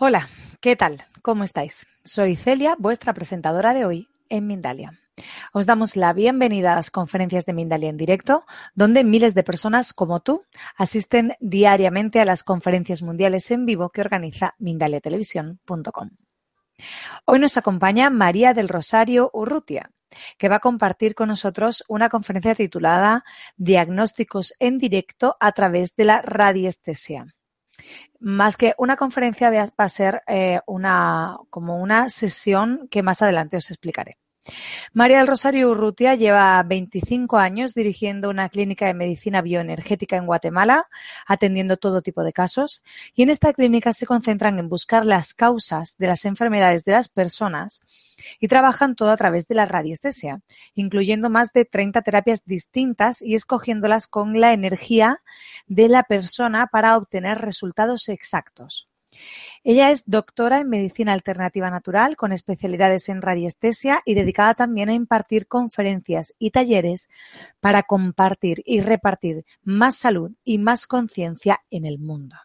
Hola, ¿qué tal? ¿Cómo estáis? Soy Celia, vuestra presentadora de hoy en Mindalia. Os damos la bienvenida a las conferencias de Mindalia en directo, donde miles de personas como tú asisten diariamente a las conferencias mundiales en vivo que organiza mindaliatelevisión.com. Hoy nos acompaña María del Rosario Urrutia, que va a compartir con nosotros una conferencia titulada Diagnósticos en directo a través de la radiestesia. Más que una conferencia va a ser eh, una, como una sesión que más adelante os explicaré. María del Rosario Urrutia lleva 25 años dirigiendo una clínica de medicina bioenergética en Guatemala, atendiendo todo tipo de casos, y en esta clínica se concentran en buscar las causas de las enfermedades de las personas y trabajan todo a través de la radiestesia, incluyendo más de 30 terapias distintas y escogiéndolas con la energía de la persona para obtener resultados exactos. Ella es doctora en Medicina Alternativa Natural con especialidades en radiestesia y dedicada también a impartir conferencias y talleres para compartir y repartir más salud y más conciencia en el mundo.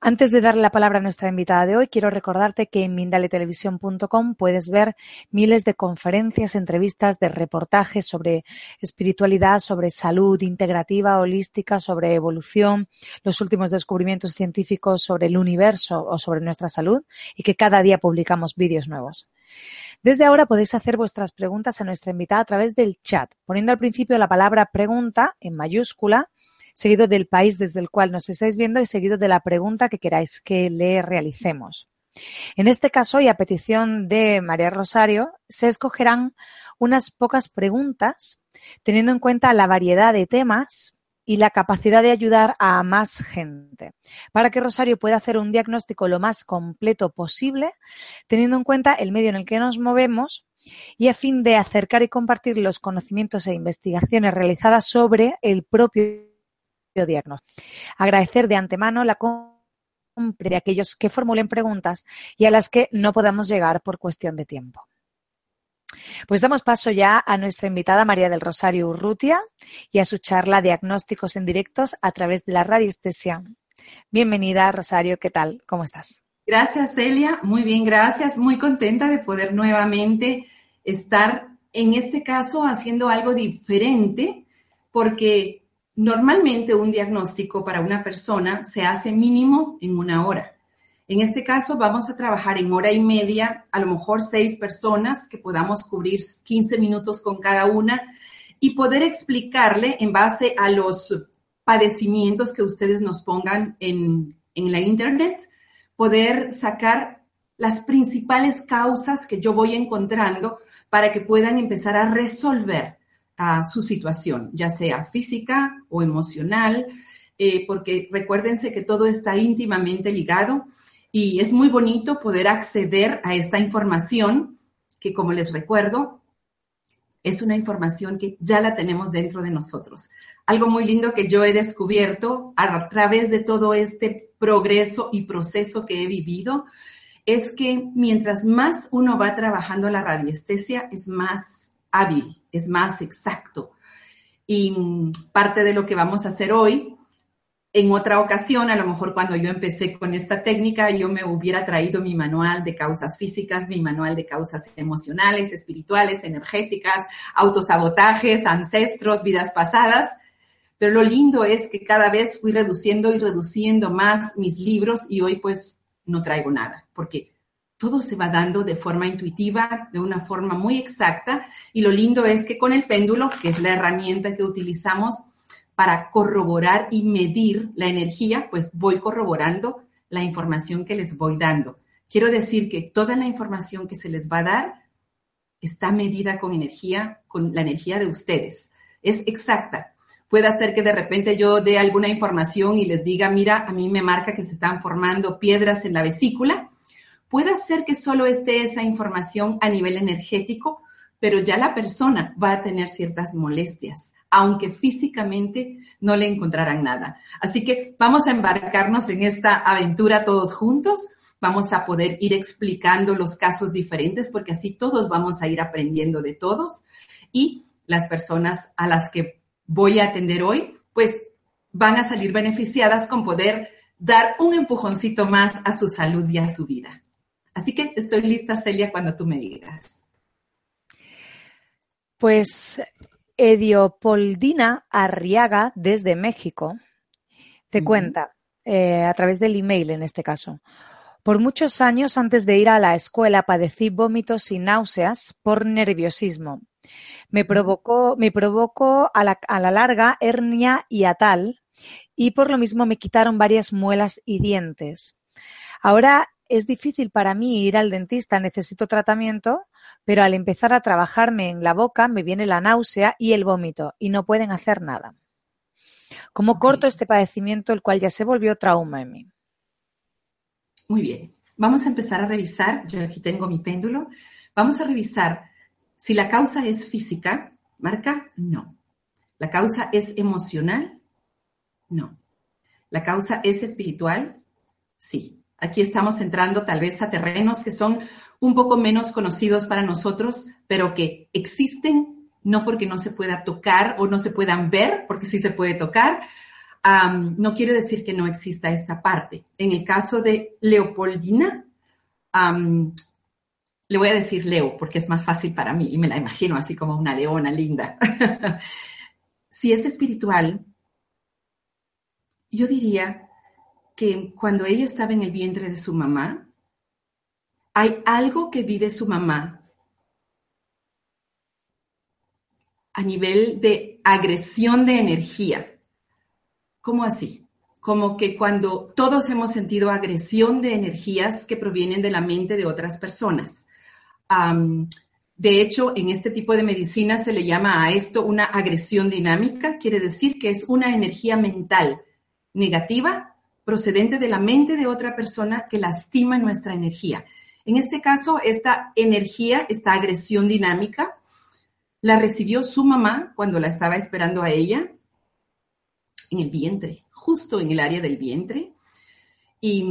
Antes de darle la palabra a nuestra invitada de hoy, quiero recordarte que en mindaletelevisión.com puedes ver miles de conferencias, entrevistas, de reportajes sobre espiritualidad, sobre salud integrativa, holística, sobre evolución, los últimos descubrimientos científicos sobre el universo o sobre nuestra salud y que cada día publicamos vídeos nuevos. Desde ahora podéis hacer vuestras preguntas a nuestra invitada a través del chat, poniendo al principio la palabra pregunta en mayúscula seguido del país desde el cual nos estáis viendo y seguido de la pregunta que queráis que le realicemos. En este caso, y a petición de María Rosario, se escogerán unas pocas preguntas, teniendo en cuenta la variedad de temas y la capacidad de ayudar a más gente, para que Rosario pueda hacer un diagnóstico lo más completo posible, teniendo en cuenta el medio en el que nos movemos y a fin de acercar y compartir los conocimientos e investigaciones realizadas sobre el propio diagnóstico. Agradecer de antemano la compra de aquellos que formulen preguntas y a las que no podamos llegar por cuestión de tiempo. Pues damos paso ya a nuestra invitada María del Rosario Urrutia y a su charla Diagnósticos en directos a través de la radiestesia. Bienvenida, Rosario, ¿qué tal? ¿Cómo estás? Gracias, Celia. Muy bien, gracias. Muy contenta de poder nuevamente estar en este caso haciendo algo diferente porque Normalmente un diagnóstico para una persona se hace mínimo en una hora. En este caso vamos a trabajar en hora y media, a lo mejor seis personas que podamos cubrir 15 minutos con cada una y poder explicarle en base a los padecimientos que ustedes nos pongan en, en la internet, poder sacar las principales causas que yo voy encontrando para que puedan empezar a resolver a su situación, ya sea física o emocional, eh, porque recuérdense que todo está íntimamente ligado y es muy bonito poder acceder a esta información que, como les recuerdo, es una información que ya la tenemos dentro de nosotros. Algo muy lindo que yo he descubierto a través de todo este progreso y proceso que he vivido es que mientras más uno va trabajando la radiestesia, es más hábil, es más exacto. Y parte de lo que vamos a hacer hoy, en otra ocasión, a lo mejor cuando yo empecé con esta técnica, yo me hubiera traído mi manual de causas físicas, mi manual de causas emocionales, espirituales, energéticas, autosabotajes, ancestros, vidas pasadas. Pero lo lindo es que cada vez fui reduciendo y reduciendo más mis libros y hoy pues no traigo nada, porque todo se va dando de forma intuitiva, de una forma muy exacta. Y lo lindo es que con el péndulo, que es la herramienta que utilizamos para corroborar y medir la energía, pues voy corroborando la información que les voy dando. Quiero decir que toda la información que se les va a dar está medida con energía, con la energía de ustedes. Es exacta. Puede ser que de repente yo dé alguna información y les diga, mira, a mí me marca que se están formando piedras en la vesícula Puede ser que solo esté esa información a nivel energético, pero ya la persona va a tener ciertas molestias, aunque físicamente no le encontrarán nada. Así que vamos a embarcarnos en esta aventura todos juntos. Vamos a poder ir explicando los casos diferentes porque así todos vamos a ir aprendiendo de todos y las personas a las que voy a atender hoy, pues van a salir beneficiadas con poder dar un empujoncito más a su salud y a su vida. Así que estoy lista, Celia, cuando tú me digas. Pues Ediopoldina Arriaga, desde México, te cuenta, eh, a través del email en este caso. Por muchos años antes de ir a la escuela padecí vómitos y náuseas por nerviosismo. Me provocó, me provocó a, la, a la larga hernia y atal y por lo mismo me quitaron varias muelas y dientes. Ahora es difícil para mí ir al dentista, necesito tratamiento, pero al empezar a trabajarme en la boca me viene la náusea y el vómito y no pueden hacer nada. ¿Cómo corto este padecimiento, el cual ya se volvió trauma en mí? Muy bien. Vamos a empezar a revisar. Yo aquí tengo mi péndulo. Vamos a revisar si la causa es física. ¿Marca? No. ¿La causa es emocional? No. ¿La causa es espiritual? Sí. Aquí estamos entrando tal vez a terrenos que son un poco menos conocidos para nosotros, pero que existen, no porque no se pueda tocar o no se puedan ver, porque sí se puede tocar, no quiere decir que no exista esta parte. En el caso de Leopoldina, le voy a decir Leo porque es más fácil para mí y me la imagino así como una leona linda. si es espiritual, yo diría que cuando ella estaba en el vientre de su mamá, hay algo que vive su mamá a nivel de agresión de energía. ¿Cómo así? Como que cuando todos hemos sentido agresión de energías que provienen de la mente de otras personas. de hecho, en este tipo de medicina se le llama a esto una agresión dinámica, quiere decir que es una energía mental negativa procedente de la mente de otra persona que lastima nuestra energía. En este caso, esta energía, esta agresión dinámica, la recibió su mamá cuando la estaba esperando a ella en el vientre, justo en el área del vientre. Y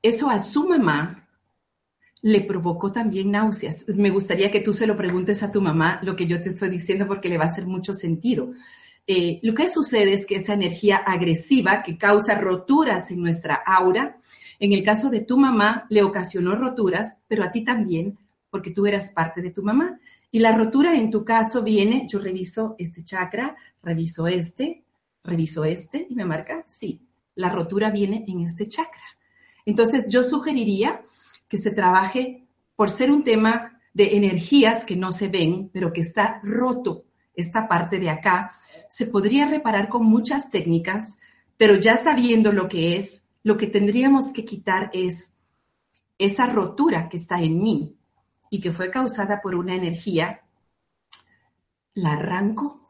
eso a su mamá le provocó también náuseas. Me gustaría que tú se lo preguntes a tu mamá lo que yo te estoy diciendo porque le va a hacer mucho sentido. Eh, lo que sucede es que esa energía agresiva que causa roturas en nuestra aura, en el caso de tu mamá le ocasionó roturas, pero a ti también, porque tú eras parte de tu mamá. Y la rotura en tu caso viene, yo reviso este chakra, reviso este, reviso este y me marca, sí, la rotura viene en este chakra. Entonces yo sugeriría que se trabaje por ser un tema de energías que no se ven, pero que está roto esta parte de acá, se podría reparar con muchas técnicas, pero ya sabiendo lo que es, lo que tendríamos que quitar es esa rotura que está en mí y que fue causada por una energía, la arranco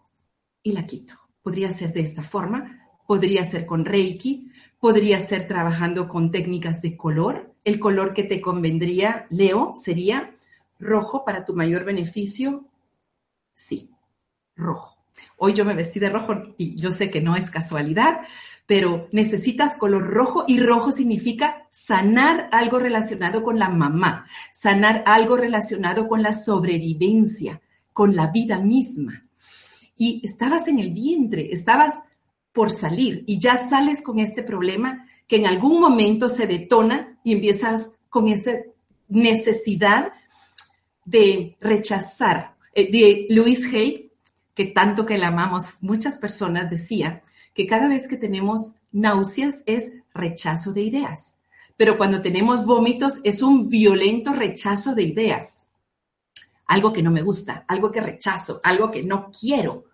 y la quito. Podría ser de esta forma, podría ser con Reiki, podría ser trabajando con técnicas de color. El color que te convendría, Leo, sería rojo para tu mayor beneficio. Sí, rojo. Hoy yo me vestí de rojo y yo sé que no es casualidad, pero necesitas color rojo y rojo significa sanar algo relacionado con la mamá, sanar algo relacionado con la sobrevivencia, con la vida misma. Y estabas en el vientre, estabas por salir y ya sales con este problema que en algún momento se detona y empiezas con esa necesidad de rechazar. Eh, de Louis Hay que tanto que la amamos, muchas personas decía que cada vez que tenemos náuseas es rechazo de ideas, pero cuando tenemos vómitos es un violento rechazo de ideas. Algo que no me gusta, algo que rechazo, algo que no quiero.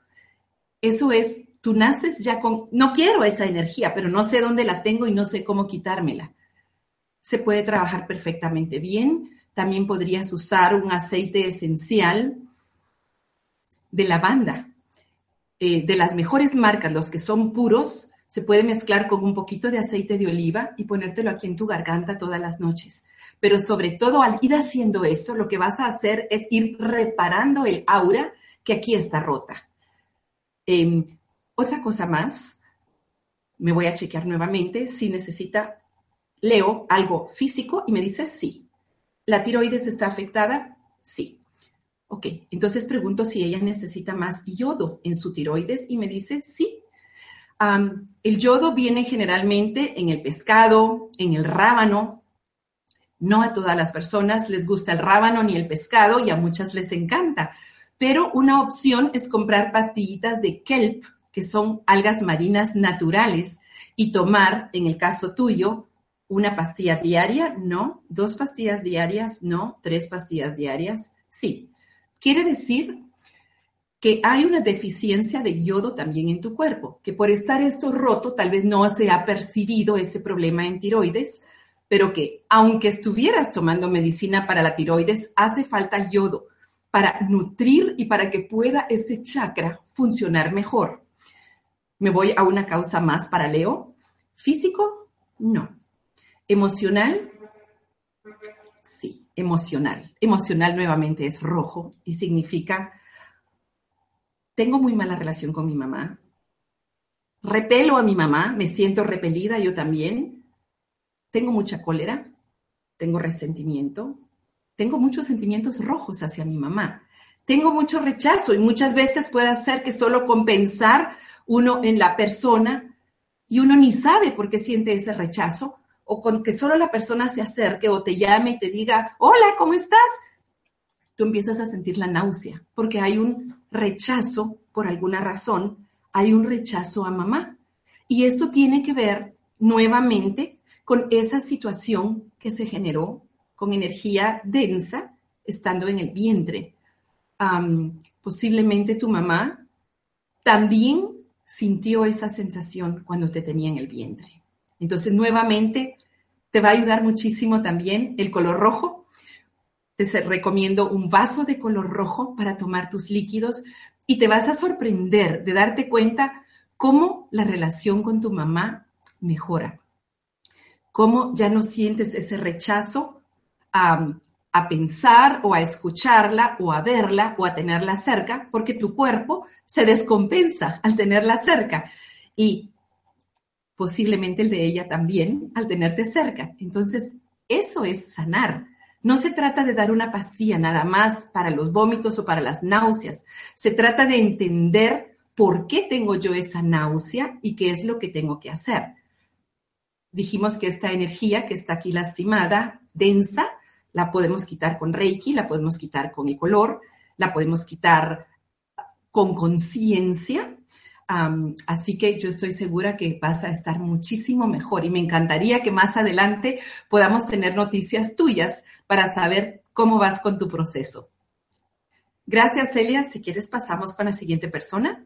Eso es, tú naces ya con, no quiero esa energía, pero no sé dónde la tengo y no sé cómo quitármela. Se puede trabajar perfectamente bien. También podrías usar un aceite esencial de lavanda, eh, de las mejores marcas, los que son puros, se puede mezclar con un poquito de aceite de oliva y ponértelo aquí en tu garganta todas las noches. Pero sobre todo al ir haciendo eso, lo que vas a hacer es ir reparando el aura que aquí está rota. Em, otra cosa más, me voy a chequear nuevamente si necesita, leo algo físico y me dice sí. ¿La tiroides está afectada? Sí. Ok, entonces pregunto si ella necesita más yodo en su tiroides y me dice sí. el yodo viene generalmente en el pescado, en el rábano. No a todas las personas les gusta el rábano ni el pescado y a muchas les encanta. Pero una opción es comprar pastillitas de kelp, que son algas marinas naturales, y tomar, en el caso tuyo, una pastilla diaria, no, dos pastillas diarias, no, tres pastillas diarias, sí. Quiere decir que hay una deficiencia de yodo también en tu cuerpo, que por estar esto roto tal vez no se ha percibido ese problema en tiroides, pero que aunque estuvieras tomando medicina para la tiroides, hace falta yodo para nutrir y para que pueda ese chakra funcionar mejor. Me voy a una causa más para Leo. Físico, no. Emocional, sí, emocional. Emocional nuevamente es rojo y significa tengo muy mala relación con mi mamá, repelo a mi mamá, me siento repelida yo también, tengo mucha cólera, tengo resentimiento, tengo muchos sentimientos rojos hacia mi mamá, tengo mucho rechazo y muchas veces puede ser que solo compensar uno en la persona y uno ni sabe por qué siente ese rechazo o con que solo la persona se acerque o te llame y te diga, hola, ¿cómo estás? Tú empiezas a sentir la náusea porque hay un rechazo, por alguna razón, hay un rechazo a mamá. Y esto tiene que ver nuevamente con esa situación que se generó con energía densa estando en el vientre. posiblemente tu mamá también sintió esa sensación cuando te tenía en el vientre. Entonces, nuevamente, te va a ayudar muchísimo también el color rojo, te recomiendo un vaso de color rojo para tomar tus líquidos y te vas a sorprender de darte cuenta cómo la relación con tu mamá mejora, cómo ya no sientes ese rechazo a, a pensar o a escucharla o a verla o a tenerla cerca, porque tu cuerpo se descompensa al tenerla cerca. Y posiblemente el de ella también al tenerte cerca. Entonces, eso es sanar no se trata de dar una pastilla nada más para los vómitos o para las náuseas. Se trata de entender por qué tengo yo esa náusea y qué es lo que tengo que hacer. Dijimos que esta energía que está aquí lastimada, densa, la podemos quitar con Reiki, la podemos quitar con el color, la podemos quitar con conciencia así que yo estoy segura que vas a estar muchísimo mejor y me encantaría que más adelante podamos tener noticias tuyas para saber cómo vas con tu proceso. Gracias, Celia. Si quieres, pasamos con la siguiente persona.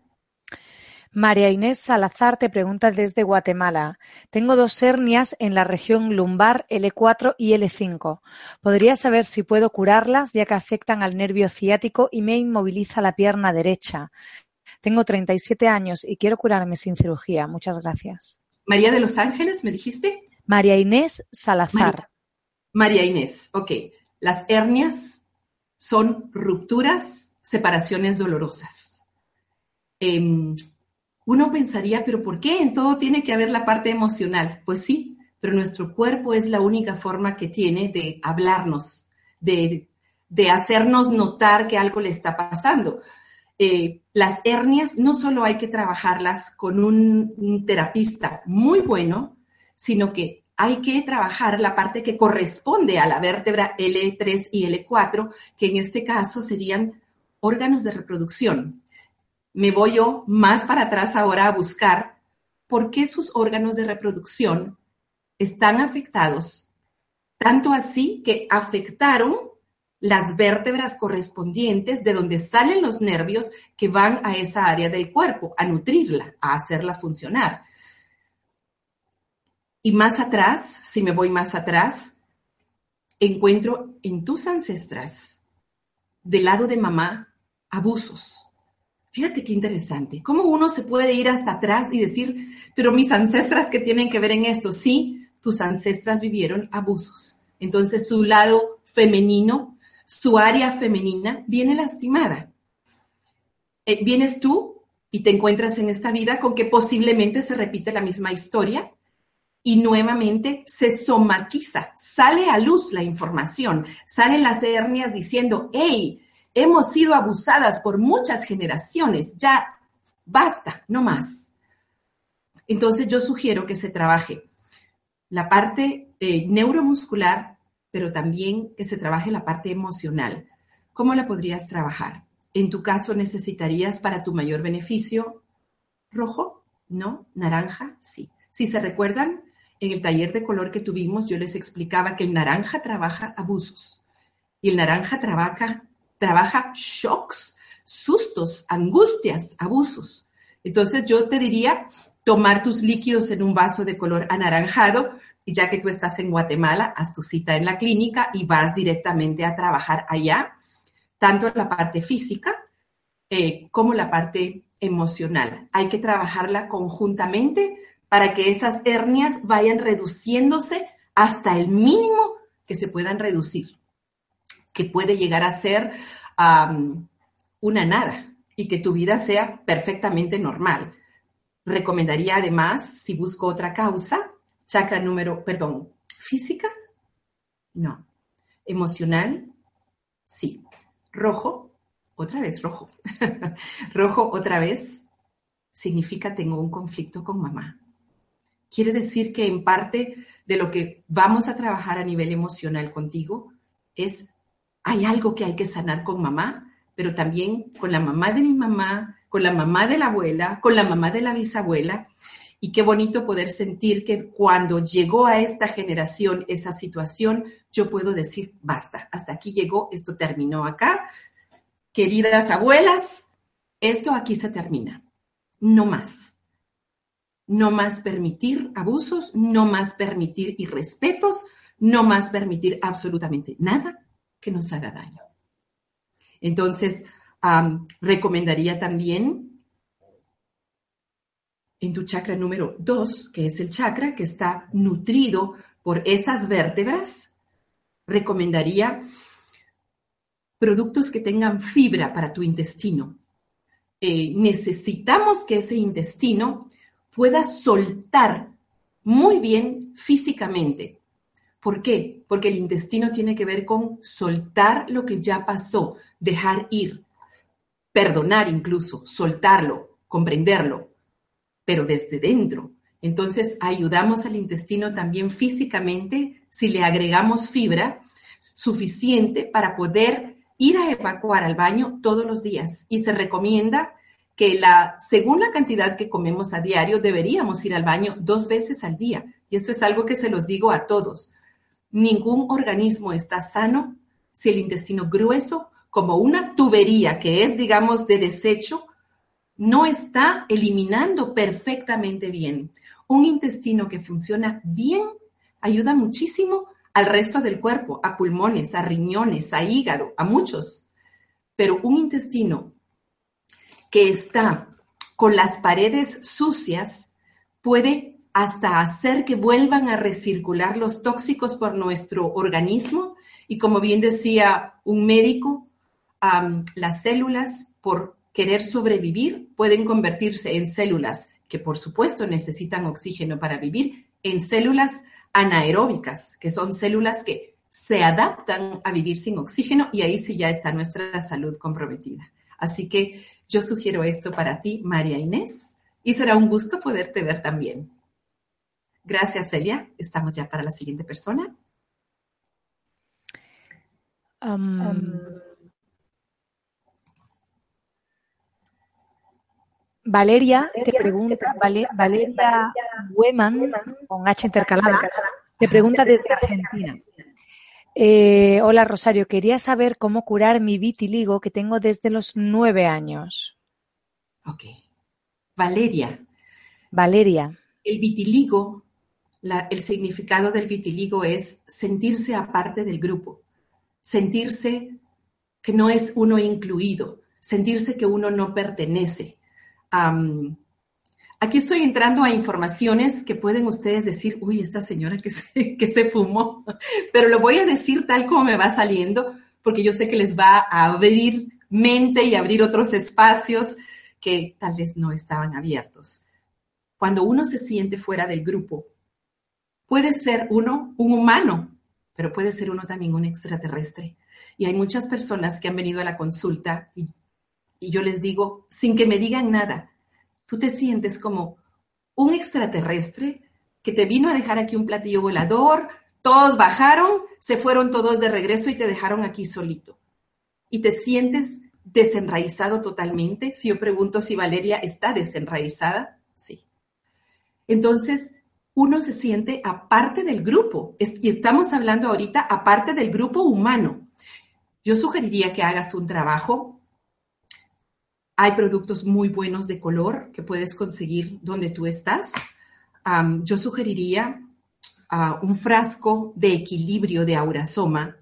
María Inés Salazar te pregunta desde Guatemala. Tengo dos hernias en la región lumbar L4 y L5. ¿Podría saber si puedo curarlas ya que afectan al nervio ciático y me inmoviliza la pierna derecha? Tengo 37 años y quiero curarme sin cirugía. Muchas gracias. María de los Ángeles, ¿me dijiste? María Inés Salazar. María, Inés, ok. Las hernias son rupturas, separaciones dolorosas. Em, uno pensaría, pero ¿por qué? En todo tiene que haber la parte emocional. Pues sí, pero nuestro cuerpo es la única forma que tiene de hablarnos, de, de hacernos notar que algo le está pasando. Eh, las hernias no solo hay que trabajarlas con un, terapista muy bueno, sino que hay que trabajar la parte que corresponde a la vértebra L3 y L4, que en este caso serían órganos de reproducción. Me voy yo más para atrás ahora a buscar por qué sus órganos de reproducción están afectados, tanto así que afectaron las vértebras correspondientes de donde salen los nervios que van a esa área del cuerpo, a nutrirla, a hacerla funcionar. Y más atrás, si me voy más atrás, encuentro en tus ancestras, del lado de mamá, abusos. Fíjate qué interesante. ¿Cómo uno se puede ir hasta atrás y decir, pero mis ancestras que tienen que ver en esto? Sí, tus ancestras vivieron abusos. Entonces su lado femenino su área femenina viene lastimada. Eh, vienes tú y te encuentras en esta vida con que posiblemente se repite la misma historia y nuevamente se somatiza, sale a luz la información, salen las hernias diciendo, hey, hemos sido abusadas por muchas generaciones, ya basta, no más. Entonces yo sugiero que se trabaje la parte eh, neuromuscular, pero también que se trabaje la parte emocional. ¿Cómo la podrías trabajar? En tu caso necesitarías para tu mayor beneficio rojo, ¿no? Naranja, sí. Si se recuerdan, en el taller de color que tuvimos, yo les explicaba que el naranja trabaja abusos y el naranja trabaja, trabaja shocks, sustos, angustias, abusos. Entonces yo te diría tomar tus líquidos en un vaso de color anaranjado y ya que tú estás en Guatemala, haz tu cita en la clínica y vas directamente a trabajar allá, tanto la parte física eh, como la parte emocional. Hay que trabajarla conjuntamente para que esas hernias vayan reduciéndose hasta el mínimo que se puedan reducir, que puede llegar a ser una nada y que tu vida sea perfectamente normal. Recomendaría además, si busco otra causa, chakra número, perdón, física, no. Emocional, sí. Rojo, otra vez rojo. rojo, otra vez, significa tengo un conflicto con mamá. Quiere decir que en parte de lo que vamos a trabajar a nivel emocional contigo es, hay algo que hay que sanar con mamá, pero también con la mamá de mi mamá, con la mamá de la abuela, con la mamá de la bisabuela. Y qué bonito poder sentir que cuando llegó a esta generación esa situación, yo puedo decir, basta, hasta aquí llegó, esto terminó acá. Queridas abuelas, esto aquí se termina, no más no más permitir abusos, no más permitir irrespetos, no más permitir absolutamente nada que nos haga daño. Entonces, recomendaría también en tu chakra número 2, que es el chakra que está nutrido por esas vértebras, recomendaría productos que tengan fibra para tu intestino. Eh, necesitamos que ese intestino pueda soltar muy bien físicamente. ¿Por qué? Porque el intestino tiene que ver con soltar lo que ya pasó, dejar ir, perdonar incluso, soltarlo, comprenderlo, pero desde dentro. Entonces ayudamos al intestino también físicamente si le agregamos fibra suficiente para poder ir a evacuar al baño todos los días. Y se recomienda que la, según la cantidad que comemos a diario, deberíamos ir al baño dos veces al día. Y esto es algo que se los digo a todos. Ningún organismo está sano si el intestino grueso, como una tubería que es, digamos, de desecho, no está eliminando perfectamente bien. Un intestino que funciona bien ayuda muchísimo al resto del cuerpo, a pulmones, a riñones, a hígado, a muchos. Pero un intestino que está con las paredes sucias puede hasta hacer que vuelvan a recircular los tóxicos por nuestro organismo. Y como bien decía un médico, las células, por querer sobrevivir, pueden convertirse en células que por supuesto necesitan oxígeno para vivir, en células anaeróbicas, que son células que se adaptan a vivir sin oxígeno y ahí sí ya está nuestra salud comprometida. Así que yo sugiero esto para ti, María Inés, y será un gusto poderte ver también. Gracias, Celia. Estamos ya para la siguiente persona. Valeria te pregunta, Valeria Weman, con H intercalada, te pregunta desde Argentina. Eh, hola Rosario, quería saber cómo curar mi vitiligo que tengo desde los nueve años. Ok. Valeria. Valeria. El vitiligo, el significado del vitiligo es sentirse aparte del grupo, sentirse que no es uno incluido, sentirse que uno no pertenece. Aquí estoy entrando a informaciones que pueden ustedes decir, uy, esta señora que se, que se fumó, pero lo voy a decir tal como me va saliendo, porque yo sé que les va a abrir mente y abrir otros espacios que tal vez no estaban abiertos. Cuando uno se siente fuera del grupo, puede ser uno un humano, pero puede ser uno también un extraterrestre. Y hay muchas personas que han venido a la consulta y, y yo les digo, sin que me digan nada, tú te sientes como un extraterrestre que te vino a dejar aquí un platillo volador, todos bajaron, se fueron todos de regreso y te dejaron aquí solito. Y te sientes desenraizado totalmente. Si yo pregunto si Valeria está desenraizada, sí. Entonces, uno se siente aparte del grupo. Y estamos hablando ahorita aparte del grupo humano. Yo sugeriría que hagas un trabajo. Hay productos muy buenos de color que puedes conseguir donde tú estás. yo sugeriría uh, un frasco de equilibrio de aurasoma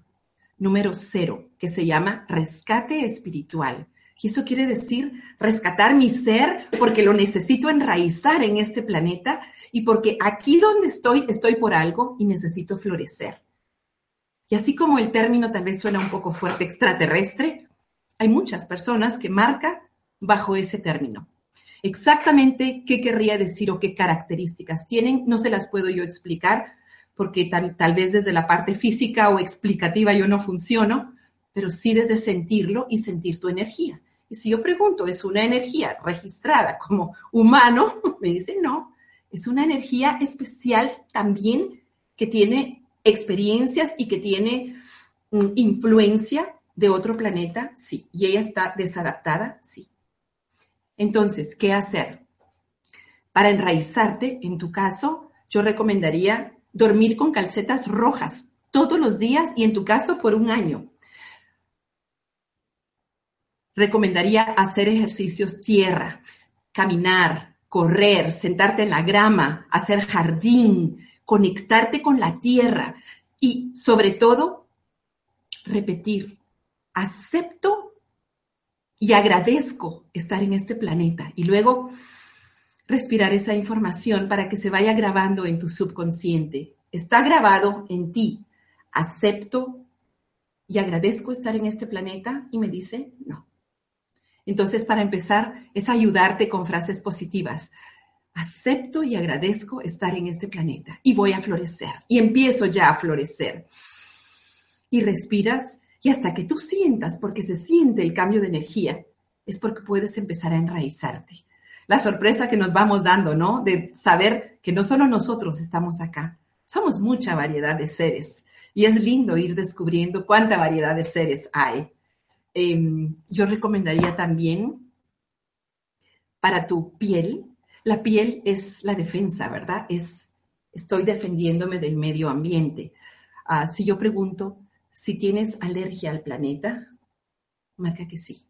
número cero, que se llama rescate espiritual. Y eso quiere decir rescatar mi ser porque lo necesito enraizar en este planeta y porque aquí donde estoy, estoy por algo y necesito florecer. Y así como el término tal vez suena un poco fuerte extraterrestre, hay muchas personas que marcan bajo ese término. Exactamente qué querría decir o qué características tienen, no se las puedo yo explicar porque tal, tal vez desde la parte física o explicativa yo no funciono, pero sí desde sentirlo y sentir tu energía. Y si yo pregunto, ¿es una energía registrada como humano? Me dicen, no, es una energía especial también que tiene experiencias y que tiene mm, influencia de otro planeta, sí. Y ella está desadaptada, sí. Entonces, ¿qué hacer? Para enraizarte, en tu caso, yo recomendaría dormir con calcetas rojas todos los días y en tu caso por un año. Recomendaría hacer ejercicios tierra, caminar, correr, sentarte en la grama, hacer jardín, conectarte con la tierra y sobre todo repetir, acepto y agradezco estar en este planeta. Y luego respirar esa información para que se vaya grabando en tu subconsciente. Está grabado en ti. Acepto y agradezco estar en este planeta y me dice no. Entonces, para empezar, es ayudarte con frases positivas. Acepto y agradezco estar en este planeta y voy a florecer. Y empiezo ya a florecer. Y respiras y hasta que tú sientas, porque se siente el cambio de energía, es porque puedes empezar a enraizarte la sorpresa que nos vamos dando, ¿no? De saber que no solo nosotros estamos acá, somos mucha variedad de seres. Y es lindo ir descubriendo cuánta variedad de seres hay. Em, yo recomendaría también para tu piel, la piel es la defensa, ¿verdad? Es, estoy defendiéndome del medio ambiente. Ah, si yo pregunto si tienes alergia al planeta, marca que sí.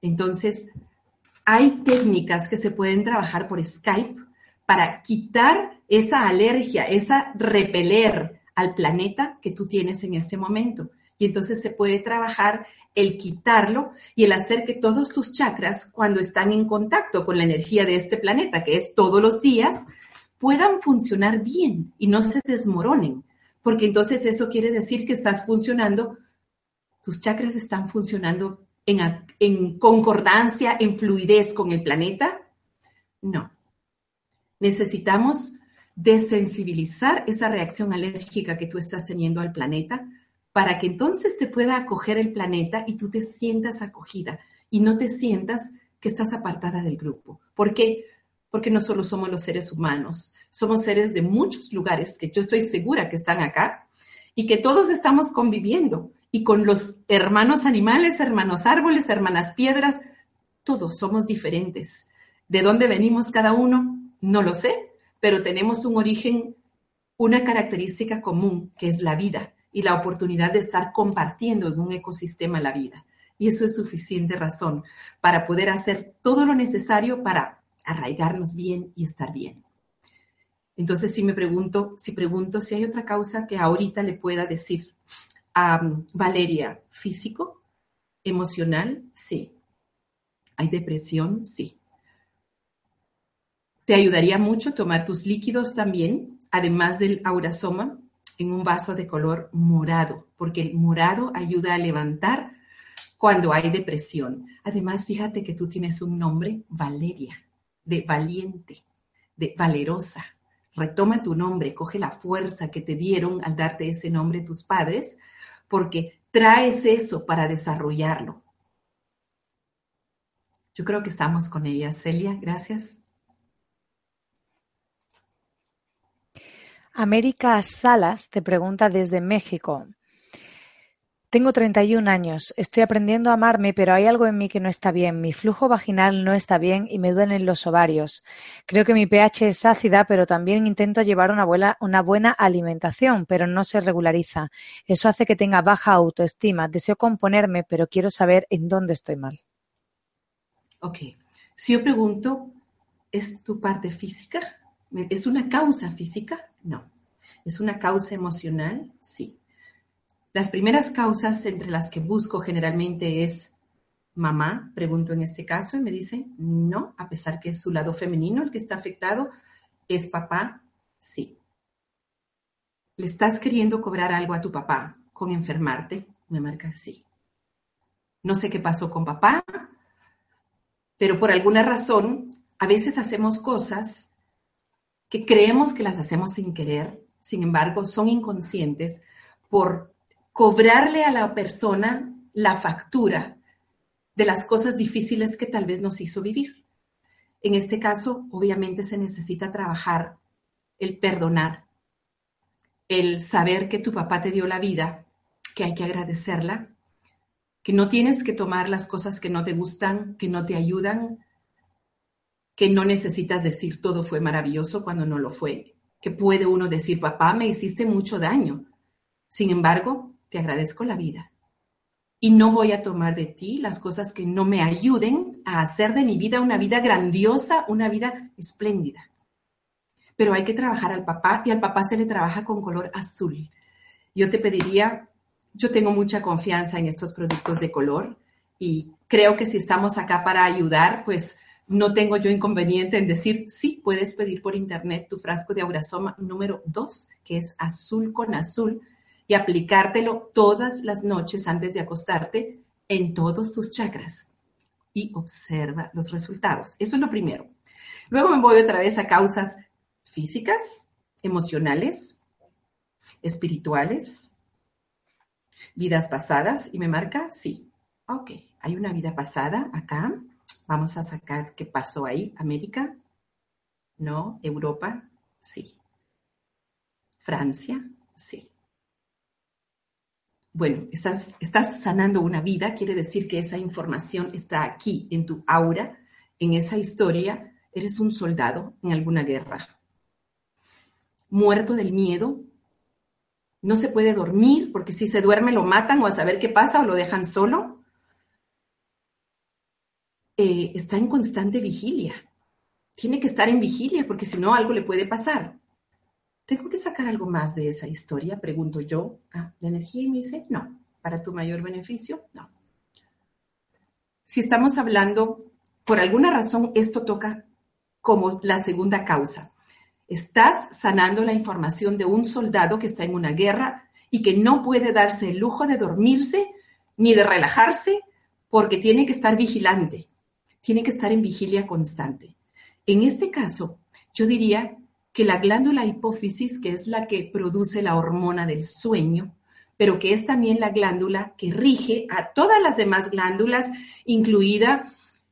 Entonces, hay técnicas que se pueden trabajar por Skype para quitar esa alergia, esa repeler al planeta que tú tienes en este momento. Y entonces se puede trabajar el quitarlo y el hacer que todos tus chakras, cuando están en contacto con la energía de este planeta, que es todos los días, puedan funcionar bien y no se desmoronen. Porque entonces eso quiere decir que estás funcionando, tus chakras están funcionando en, concordancia, en fluidez con el planeta? No. Necesitamos desensibilizar esa reacción alérgica que tú estás teniendo al planeta para que entonces te pueda acoger el planeta y tú te sientas acogida y no te sientas que estás apartada del grupo. ¿Por qué? Porque no solo somos los seres humanos, somos seres de muchos lugares que yo estoy segura que están acá y que todos estamos conviviendo y con los hermanos animales, hermanos árboles, hermanas piedras, todos somos diferentes. ¿De dónde venimos cada uno? No lo sé, pero tenemos un origen, una característica común, que es la vida y la oportunidad de estar compartiendo en un ecosistema la vida. Y eso es suficiente razón para poder hacer todo lo necesario para arraigarnos bien y estar bien. Entonces, si me pregunto, si pregunto si hay otra causa que ahorita le pueda decir Valeria, físico, emocional, sí. ¿Hay depresión? Sí. Te ayudaría mucho tomar tus líquidos también, además del aurasoma, en un vaso de color morado, porque el morado ayuda a levantar cuando hay depresión. Además, fíjate que tú tienes un nombre, Valeria, de valiente, de valerosa. Retoma tu nombre, coge la fuerza que te dieron al darte ese nombre tus padres, porque traes eso para desarrollarlo. Yo creo que estamos con ella. Celia, gracias. América Salas te pregunta desde México. Tengo 31 años, estoy aprendiendo a amarme, pero hay algo en mí que no está bien. Mi flujo vaginal no está bien y me duelen los ovarios. Creo que mi pH es ácida, pero también intento llevar una buena, una buena alimentación, pero no se regulariza. Eso hace que tenga baja autoestima. Deseo componerme, pero quiero saber en dónde estoy mal. Ok. Si yo pregunto, ¿es tu parte física? ¿Es una causa física? No. ¿Es una causa emocional? Sí. Las primeras causas entre las que busco generalmente es mamá, pregunto en este caso, y me dice, no, a pesar que es su lado femenino el que está afectado, es papá, sí. ¿Le estás queriendo cobrar algo a tu papá con enfermarte? Me marca sí. No sé qué pasó con papá, pero por alguna razón a veces hacemos cosas que creemos que las hacemos sin querer, sin embargo son inconscientes por cobrarle a la persona la factura de las cosas difíciles que tal vez nos hizo vivir. En este caso, obviamente se necesita trabajar el perdonar, el saber que tu papá te dio la vida, que hay que agradecerla, que no tienes que tomar las cosas que no te gustan, que no te ayudan, que no necesitas decir todo fue maravilloso cuando no lo fue, que puede uno decir, papá, me hiciste mucho daño. Sin embargo, te agradezco la vida. Y no voy a tomar de ti las cosas que no me ayuden a hacer de mi vida una vida grandiosa, una vida espléndida. Pero hay que trabajar al papá y al papá se le trabaja con color azul. Yo te pediría, yo tengo mucha confianza en estos productos de color y creo que si estamos acá para ayudar, pues no tengo yo inconveniente en decir, sí, puedes pedir por internet tu frasco de aurasoma número 2, que es azul con azul, y aplicártelo todas las noches antes de acostarte en todos tus chakras. Y observa los resultados. Eso es lo primero. Luego me voy otra vez a causas físicas, emocionales, espirituales, vidas pasadas. Y me marca, sí. Ok, hay una vida pasada acá. Vamos a sacar qué pasó ahí. América, no. Europa, sí. Francia, sí. Bueno, estás, sanando una vida, quiere decir que esa información está aquí, en tu aura, en esa historia. Eres un soldado en alguna guerra. Muerto del miedo. No se puede dormir porque si se duerme lo matan o a saber qué pasa o lo dejan solo. Eh, está en constante vigilia. Tiene que estar en vigilia porque si no algo le puede pasar. ¿Tengo que sacar algo más de esa historia? Pregunto yo. Ah, la energía y me dice, no, para tu mayor beneficio, no. Si estamos hablando, por alguna razón, esto toca como la segunda causa. Estás sanando la información de un soldado que está en una guerra y que no puede darse el lujo de dormirse ni de relajarse porque tiene que estar vigilante, tiene que estar en vigilia constante. En este caso, yo diría que la glándula hipófisis, que es la que produce la hormona del sueño, pero que es también la glándula que rige a todas las demás glándulas, incluida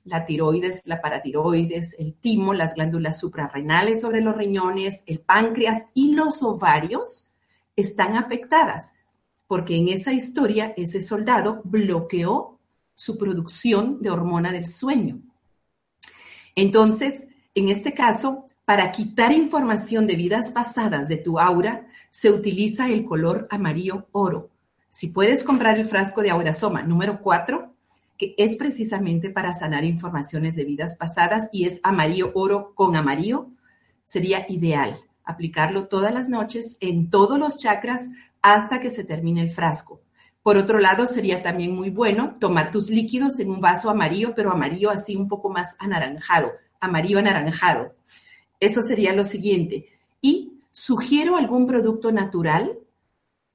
la tiroides, la paratiroides, el timo, las glándulas suprarrenales sobre los riñones, el páncreas y los ovarios, están afectadas, porque en esa historia ese soldado bloqueó su producción de hormona del sueño. Entonces, en este caso, para quitar información de vidas pasadas de tu aura, se utiliza el color amarillo oro. Si puedes comprar el frasco de Aurasoma número 4, que es precisamente para sanar informaciones de vidas pasadas y es amarillo oro con amarillo, sería ideal aplicarlo todas las noches en todos los chakras hasta que se termine el frasco. Por otro lado, sería también muy bueno tomar tus líquidos en un vaso amarillo, pero amarillo así un poco más anaranjado, amarillo anaranjado. Eso sería lo siguiente. Y sugiero algún producto natural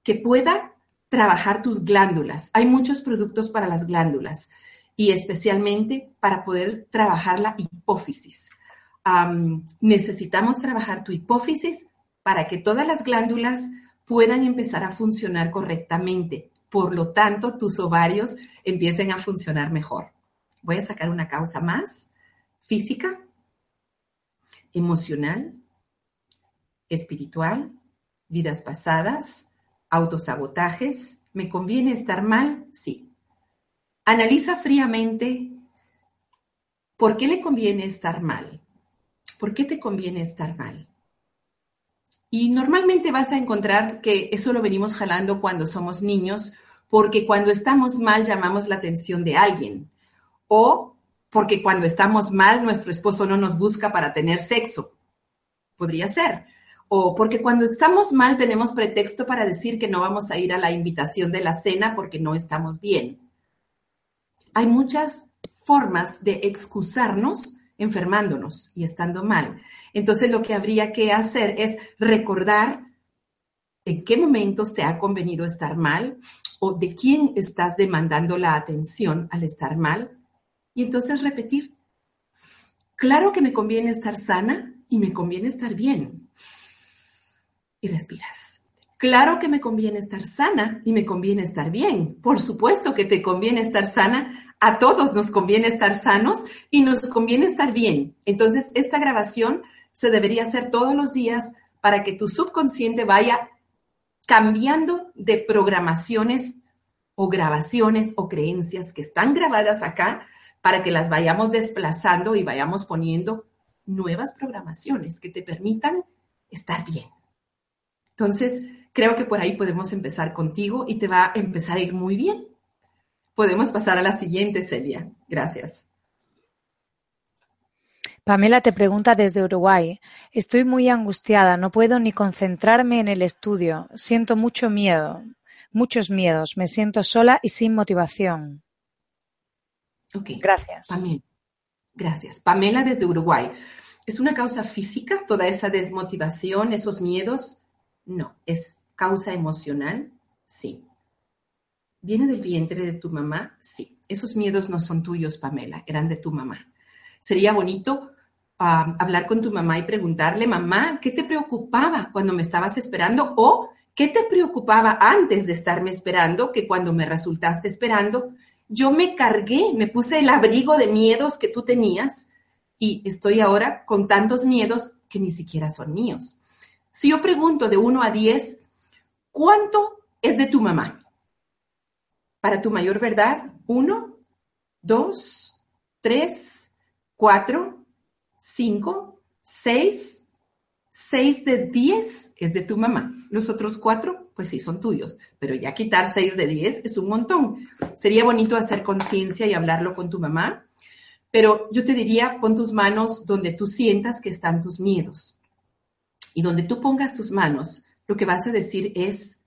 que pueda trabajar tus glándulas. Hay muchos productos para las glándulas y especialmente para poder trabajar la hipófisis. necesitamos trabajar tu hipófisis para que todas las glándulas puedan empezar a funcionar correctamente. Por lo tanto, tus ovarios empiecen a funcionar mejor. Voy a sacar una causa más física emocional, espiritual vidas pasadas, autosabotajes. ¿Me conviene estar mal? Sí. Analiza fríamente por qué le conviene estar mal. ¿Por qué te conviene estar mal? Y normalmente vas a encontrar que eso lo venimos jalando cuando somos niños, porque cuando estamos mal llamamos la atención de alguien. O porque cuando estamos mal nuestro esposo no nos busca para tener sexo. Podría ser. O porque cuando estamos mal tenemos pretexto para decir que no vamos a ir a la invitación de la cena porque no estamos bien. Hay muchas formas de excusarnos enfermándonos y estando mal. Entonces lo que habría que hacer es recordar en qué momentos te ha convenido estar mal o de quién estás demandando la atención al estar mal y entonces repetir. Claro que me conviene estar sana y me conviene estar bien. Y respiras. Claro que me conviene estar sana y me conviene estar bien. Por supuesto que te conviene estar sana a todos nos conviene estar sanos y nos conviene estar bien. Entonces, esta grabación se debería hacer todos los días para que tu subconsciente vaya cambiando de programaciones o grabaciones o creencias que están grabadas acá para que las vayamos desplazando y vayamos poniendo nuevas programaciones que te permitan estar bien. Entonces, creo que por ahí podemos empezar contigo y te va a empezar a ir muy bien. Podemos pasar a la siguiente, Celia. Gracias. Pamela te pregunta desde Uruguay. Estoy muy angustiada, no puedo ni concentrarme en el estudio. Siento mucho miedo, muchos miedos. Me siento sola y sin motivación. Ok. Gracias. Pamela. Gracias. Pamela desde Uruguay. ¿Es una causa física toda esa desmotivación, esos miedos? No. ¿Es causa emocional? Sí. ¿Viene del vientre de tu mamá? Sí. Esos miedos no son tuyos, Pamela, eran de tu mamá. Sería bonito hablar con tu mamá y preguntarle, mamá, ¿qué te preocupaba cuando me estabas esperando? O, ¿qué te preocupaba antes de estarme esperando que cuando me resultaste esperando? Yo me cargué, me puse el abrigo de miedos que tú tenías y estoy ahora con tantos miedos que ni siquiera son míos. Si yo pregunto de 1 a 10, ¿cuánto es de tu mamá? Para tu mayor verdad, uno, dos, tres, cuatro, cinco, seis, seis de diez es de tu mamá. Los otros cuatro, pues sí, son tuyos, pero ya quitar seis de diez es un montón. Sería bonito hacer conciencia y hablarlo con tu mamá, pero yo te diría, pon tus manos donde tú sientas que están tus miedos. Y donde tú pongas tus manos, lo que vas a decir es,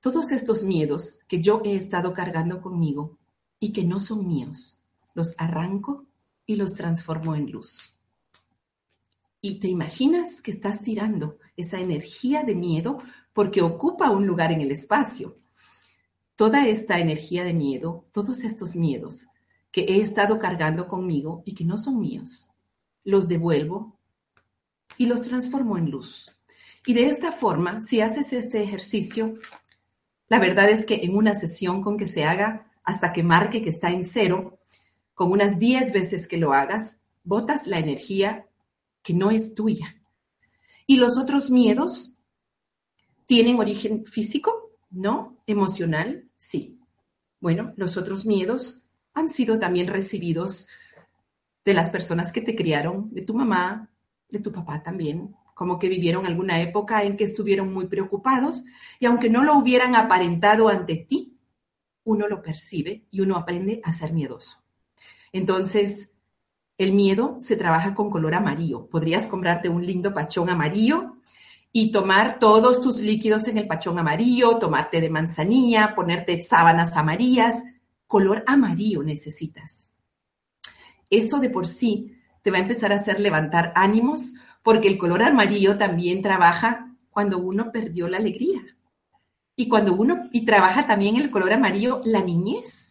todos estos miedos que yo he estado cargando conmigo y que no son míos, los arranco y los transformo en luz. Y te imaginas que estás tirando esa energía de miedo porque ocupa un lugar en el espacio. Toda esta energía de miedo, todos estos miedos que he estado cargando conmigo y que no son míos, los devuelvo y los transformo en luz. Y de esta forma, si haces este ejercicio, la verdad es que en una sesión con que se haga hasta que marque que está en cero, con unas 10 veces que lo hagas, botas la energía que no es tuya. Y los otros miedos tienen origen físico, ¿no? Emocional, sí. Bueno, los otros miedos han sido también recibidos de las personas que te criaron, de tu mamá, de tu papá también, como que vivieron alguna época en que estuvieron muy preocupados y aunque no lo hubieran aparentado ante ti, uno lo percibe y uno aprende a ser miedoso. Entonces, el miedo se trabaja con color amarillo. Podrías comprarte un lindo pachón amarillo y tomar todos tus líquidos en el pachón amarillo, tomarte de manzanilla, ponerte sábanas amarillas. Color amarillo necesitas. Eso de por sí te va a empezar a hacer levantar ánimos porque el color amarillo también trabaja cuando uno perdió la alegría. Y cuando uno, y trabaja también el color amarillo la niñez.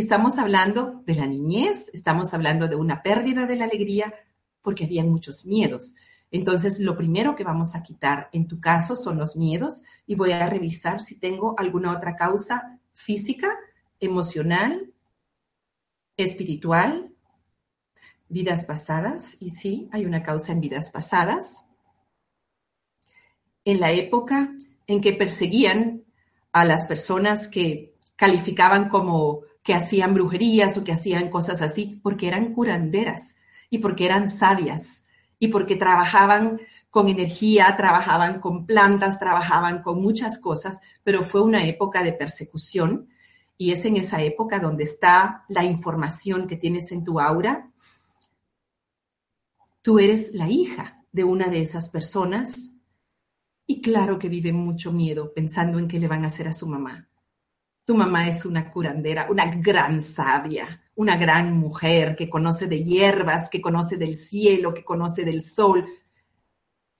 Estamos hablando de la niñez, estamos hablando de una pérdida de la alegría porque había muchos miedos. Entonces, lo primero que vamos a quitar en tu caso son los miedos y voy a revisar si tengo alguna otra causa física, emocional, espiritual, vidas pasadas, y sí, hay una causa en vidas pasadas. en la época en que perseguían a las personas que calificaban como que hacían brujerías o que hacían cosas así, porque eran curanderas y porque eran sabias y porque trabajaban con energía, trabajaban con plantas, trabajaban con muchas cosas, pero fue una época de persecución y es en esa época donde está la información que tienes en tu aura. Tú eres la hija de una de esas personas y claro que vive mucho miedo pensando en qué le van a hacer a su mamá. Tu mamá es una curandera, una gran sabia, una gran mujer que conoce de hierbas, que conoce del cielo, que conoce del sol.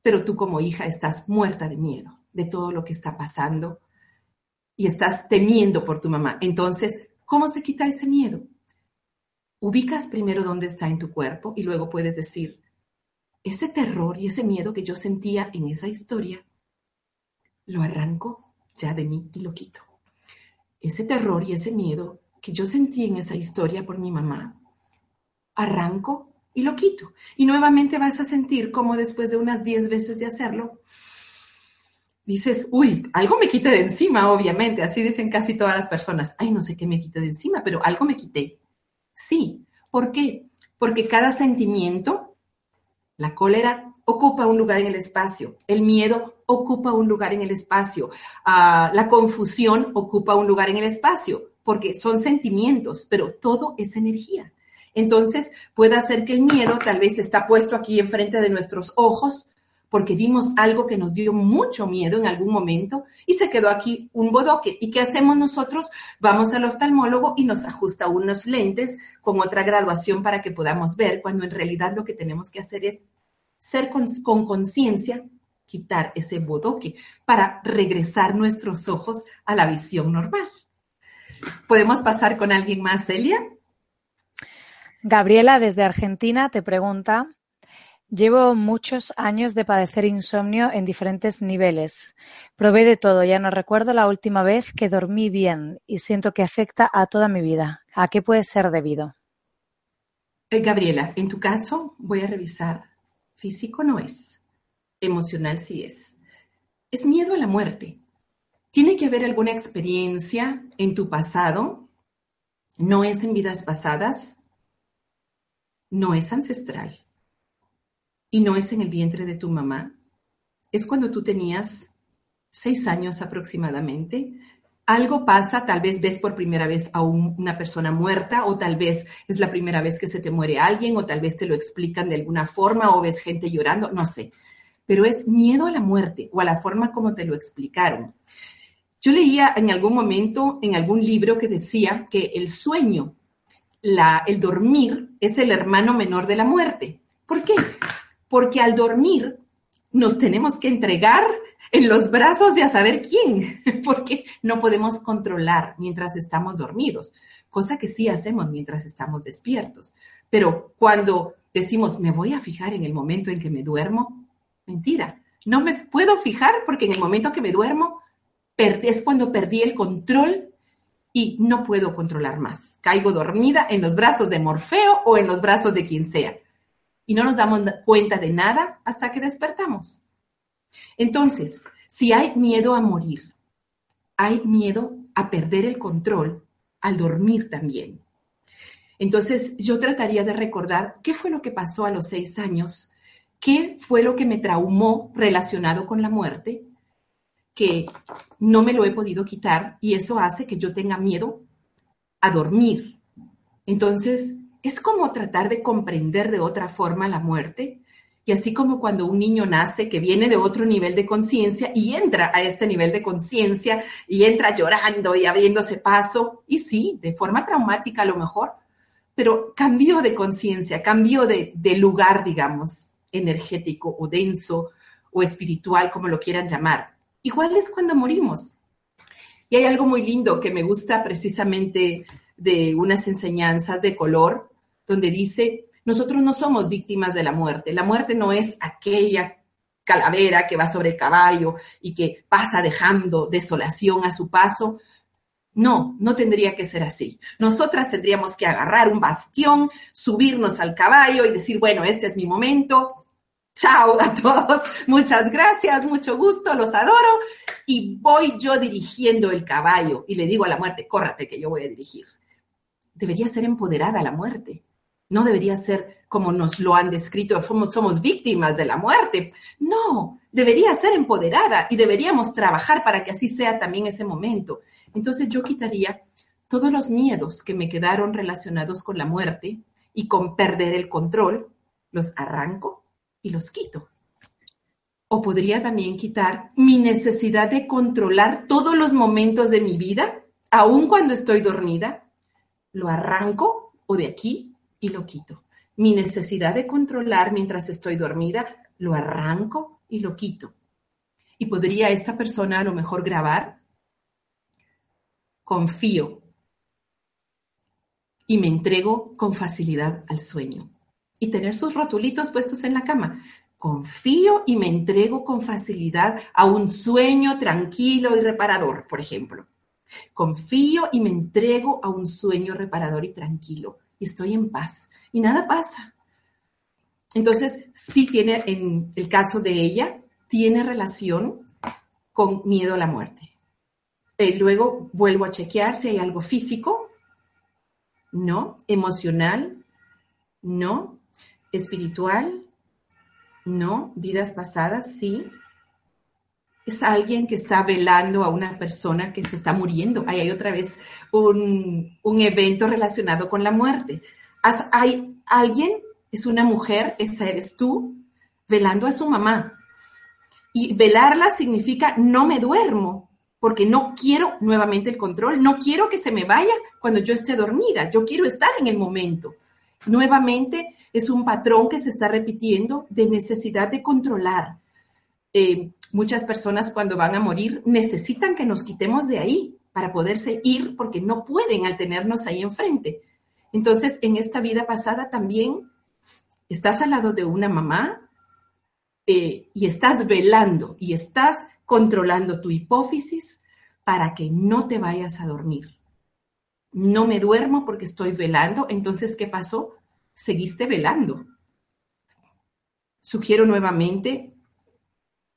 Pero tú como hija estás muerta de miedo de todo lo que está pasando y estás temiendo por tu mamá. Entonces, ¿cómo se quita ese miedo? Ubicas primero dónde está en tu cuerpo y luego puedes decir, ese terror y ese miedo que yo sentía en esa historia, lo arranco ya de mí y lo quito ese terror y ese miedo que yo sentí en esa historia por mi mamá, arranco y lo quito. Y nuevamente vas a sentir como después de unas 10 veces de hacerlo, dices, uy, algo me quité de encima, obviamente. Así dicen casi todas las personas. Ay, no sé qué me quité de encima, pero algo me quité. Sí. ¿Por qué? Porque cada sentimiento, la cólera ocupa un lugar en el espacio, el miedo ocupa un lugar en el espacio, ah, la confusión ocupa un lugar en el espacio, porque son sentimientos, pero todo es energía. Entonces, puede ser que el miedo tal vez está puesto aquí enfrente de nuestros ojos, porque vimos algo que nos dio mucho miedo en algún momento y se quedó aquí un bodoque. ¿Y qué hacemos nosotros? Vamos al oftalmólogo y nos ajusta unos lentes con otra graduación para que podamos ver, cuando en realidad lo que tenemos que hacer es ser con conciencia, quitar ese bodoque para regresar nuestros ojos a la visión normal. ¿Podemos pasar con alguien más, Celia? Gabriela, desde Argentina, te pregunta, llevo muchos años de padecer insomnio en diferentes niveles. Probé de todo, ya no recuerdo la última vez que dormí bien y siento que afecta a toda mi vida. ¿A qué puede ser debido? Eh, Gabriela, en tu caso voy a revisar Físico no es. Emocional sí es. Es miedo a la muerte. ¿Tiene que haber alguna experiencia en tu pasado? ¿No es en vidas pasadas? No es ancestral. ¿Y no es en el vientre de tu mamá? Es cuando tú tenías seis años aproximadamente, algo pasa, tal vez ves por primera vez a una persona muerta o tal vez es la primera vez que se te muere alguien o tal vez te lo explican de alguna forma o ves gente llorando, no sé, pero es miedo a la muerte o a la forma como te lo explicaron. Yo leía en algún momento en algún libro que decía que el sueño, la, el dormir es el hermano menor de la muerte. ¿Por qué? Porque al dormir nos tenemos que entregar en los brazos de a saber quién, porque no podemos controlar mientras estamos dormidos, cosa que sí hacemos mientras estamos despiertos. Pero cuando decimos, me voy a fijar en el momento en que me duermo, mentira, no me puedo fijar porque en el momento que me duermo es cuando perdí el control y no puedo controlar más. Caigo dormida en los brazos de Morfeo o en los brazos de quien sea. Y no nos damos cuenta de nada hasta que despertamos. Entonces, si hay miedo a morir, hay miedo a perder el control al dormir también. Entonces, yo trataría de recordar qué fue lo que pasó a los seis años, qué fue lo que me traumó relacionado con la muerte, que no me lo he podido quitar y eso hace que yo tenga miedo a dormir. Entonces, es como tratar de comprender de otra forma la muerte. Y así como cuando un niño nace que viene de otro nivel de conciencia y entra a este nivel de conciencia y entra llorando y abriéndose paso, y sí, de forma traumática a lo mejor, pero cambió de conciencia, cambió de, de lugar, digamos, energético o denso o espiritual, como lo quieran llamar. Igual es cuando morimos. Y hay algo muy lindo que me gusta precisamente de unas enseñanzas de color, donde dice, nosotros no somos víctimas de la muerte. La muerte no es aquella calavera que va sobre el caballo y que pasa dejando desolación a su paso. No, no tendría que ser así. Nosotras tendríamos que agarrar un bastión, subirnos al caballo y decir, bueno, este es mi momento, chao a todos, muchas gracias, mucho gusto, los adoro. Y voy yo dirigiendo el caballo y le digo a la muerte, córrate que yo voy a dirigir. Debería ser empoderada la muerte. No debería ser como nos lo han descrito, somos, somos víctimas de la muerte. No, debería ser empoderada y deberíamos trabajar para que así sea también ese momento. Entonces yo quitaría todos los miedos que me quedaron relacionados con la muerte y con perder el control, los arranco y los quito. O podría también quitar mi necesidad de controlar todos los momentos de mi vida, aun cuando estoy dormida. Lo arranco o de aquí y lo quito. Mi necesidad de controlar mientras estoy dormida, lo arranco y lo quito. Y podría esta persona a lo mejor grabar, confío y me entrego con facilidad al sueño. Y tener sus rotulitos puestos en la cama. Confío y me entrego con facilidad a un sueño tranquilo y reparador, por ejemplo. Confío y me entrego a un sueño reparador y tranquilo. Y estoy en paz. Y nada pasa. Entonces, sí tiene, en el caso de ella, tiene relación con miedo a la muerte. Eh, luego vuelvo a chequear si hay algo físico, no, emocional, no, espiritual, no, vidas pasadas, sí. Es alguien que está velando a una persona que se está muriendo. Ahí hay otra vez un, un evento relacionado con la muerte. Hay alguien, es una mujer, esa eres tú, velando a su mamá. Y velarla significa no me duermo, porque no quiero nuevamente el control, no quiero que se me vaya cuando yo esté dormida, yo quiero estar en el momento. Nuevamente es un patrón que se está repitiendo de necesidad de controlar. Eh, muchas personas cuando van a morir necesitan que nos quitemos de ahí para poderse ir porque no pueden al tenernos ahí enfrente. Entonces, en esta vida pasada también estás al lado de una mamá eh, y estás velando y estás controlando tu hipófisis para que no te vayas a dormir. No me duermo porque estoy velando, entonces, ¿qué pasó? Seguiste velando. Sugiero nuevamente,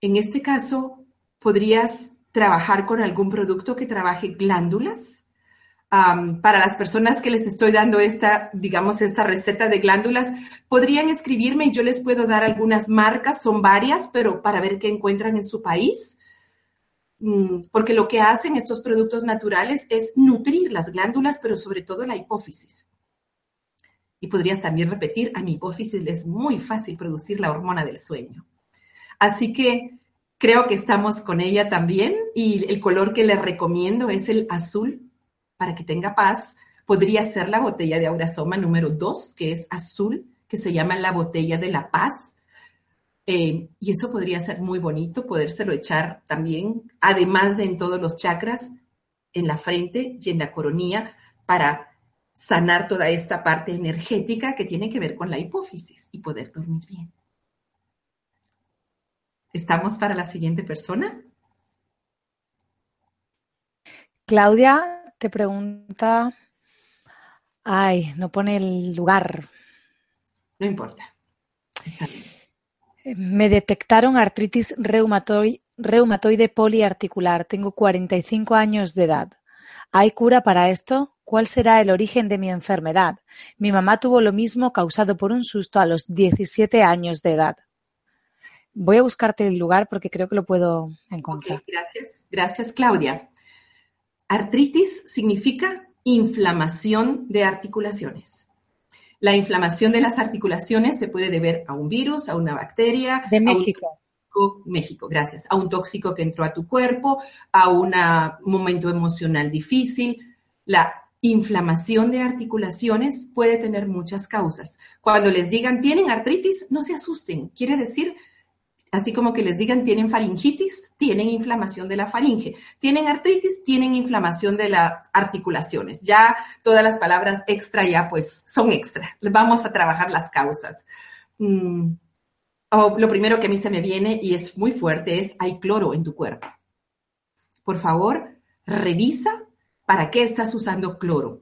en este caso, podrías trabajar con algún producto que trabaje glándulas. para las personas que les estoy dando esta, digamos, esta receta de glándulas, podrían escribirme y yo les puedo dar algunas marcas, son varias, pero para ver qué encuentran en su país. Mm, porque lo que hacen estos productos naturales es nutrir las glándulas, pero sobre todo la hipófisis. Y podrías también repetir, a mi hipófisis es muy fácil producir la hormona del sueño. Así que creo que estamos con ella también y el color que le recomiendo es el azul para que tenga paz. Podría ser la botella de Aurasoma número 2, que es azul, que se llama la botella de la paz eh, y eso podría ser muy bonito, podérselo echar también, además de en todos los chakras, en la frente y en la coronilla, para sanar toda esta parte energética que tiene que ver con la hipófisis y poder dormir bien. ¿Estamos para la siguiente persona? Claudia te pregunta, ay, no pone el lugar. No importa. Está bien. Me detectaron artritis reumatoide, poliarticular. Tengo 45 años de edad. ¿Hay cura para esto? ¿Cuál será el origen de mi enfermedad? Mi mamá tuvo lo mismo causado por un susto a los 17 años de edad. Voy a buscarte el lugar porque creo que lo puedo encontrar. gracias, gracias Claudia. Artritis significa inflamación de articulaciones. La inflamación de las articulaciones se puede deber a un virus, a una bacteria. De México. México, gracias. A un tóxico que entró a tu cuerpo, a un momento emocional difícil. La inflamación de articulaciones puede tener muchas causas. Cuando les digan tienen artritis, no se asusten. Quiere decir así como que les digan tienen faringitis, tienen inflamación de la faringe, tienen artritis, tienen inflamación de las articulaciones. Ya todas las palabras extra ya pues son extra. Vamos a trabajar las causas. Mm, lo primero que a mí se me viene y es muy fuerte es hay cloro en tu cuerpo. Por favor, revisa para qué estás usando cloro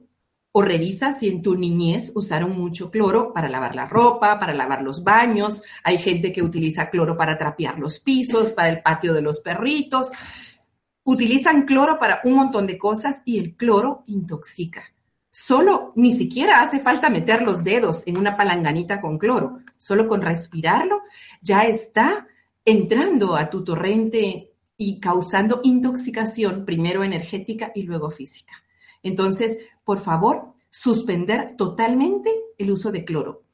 O revisa si en tu niñez usaron mucho cloro para lavar la ropa, para lavar los baños. Hay gente que utiliza cloro para trapear los pisos, para el patio de los perritos. Utilizan cloro para un montón de cosas y el cloro intoxica. Solo, ni siquiera hace falta meter los dedos en una palanganita con cloro. Solo con respirarlo ya está entrando a tu torrente y causando intoxicación, primero energética y luego física. Entonces, por favor, suspender totalmente el uso de cloro.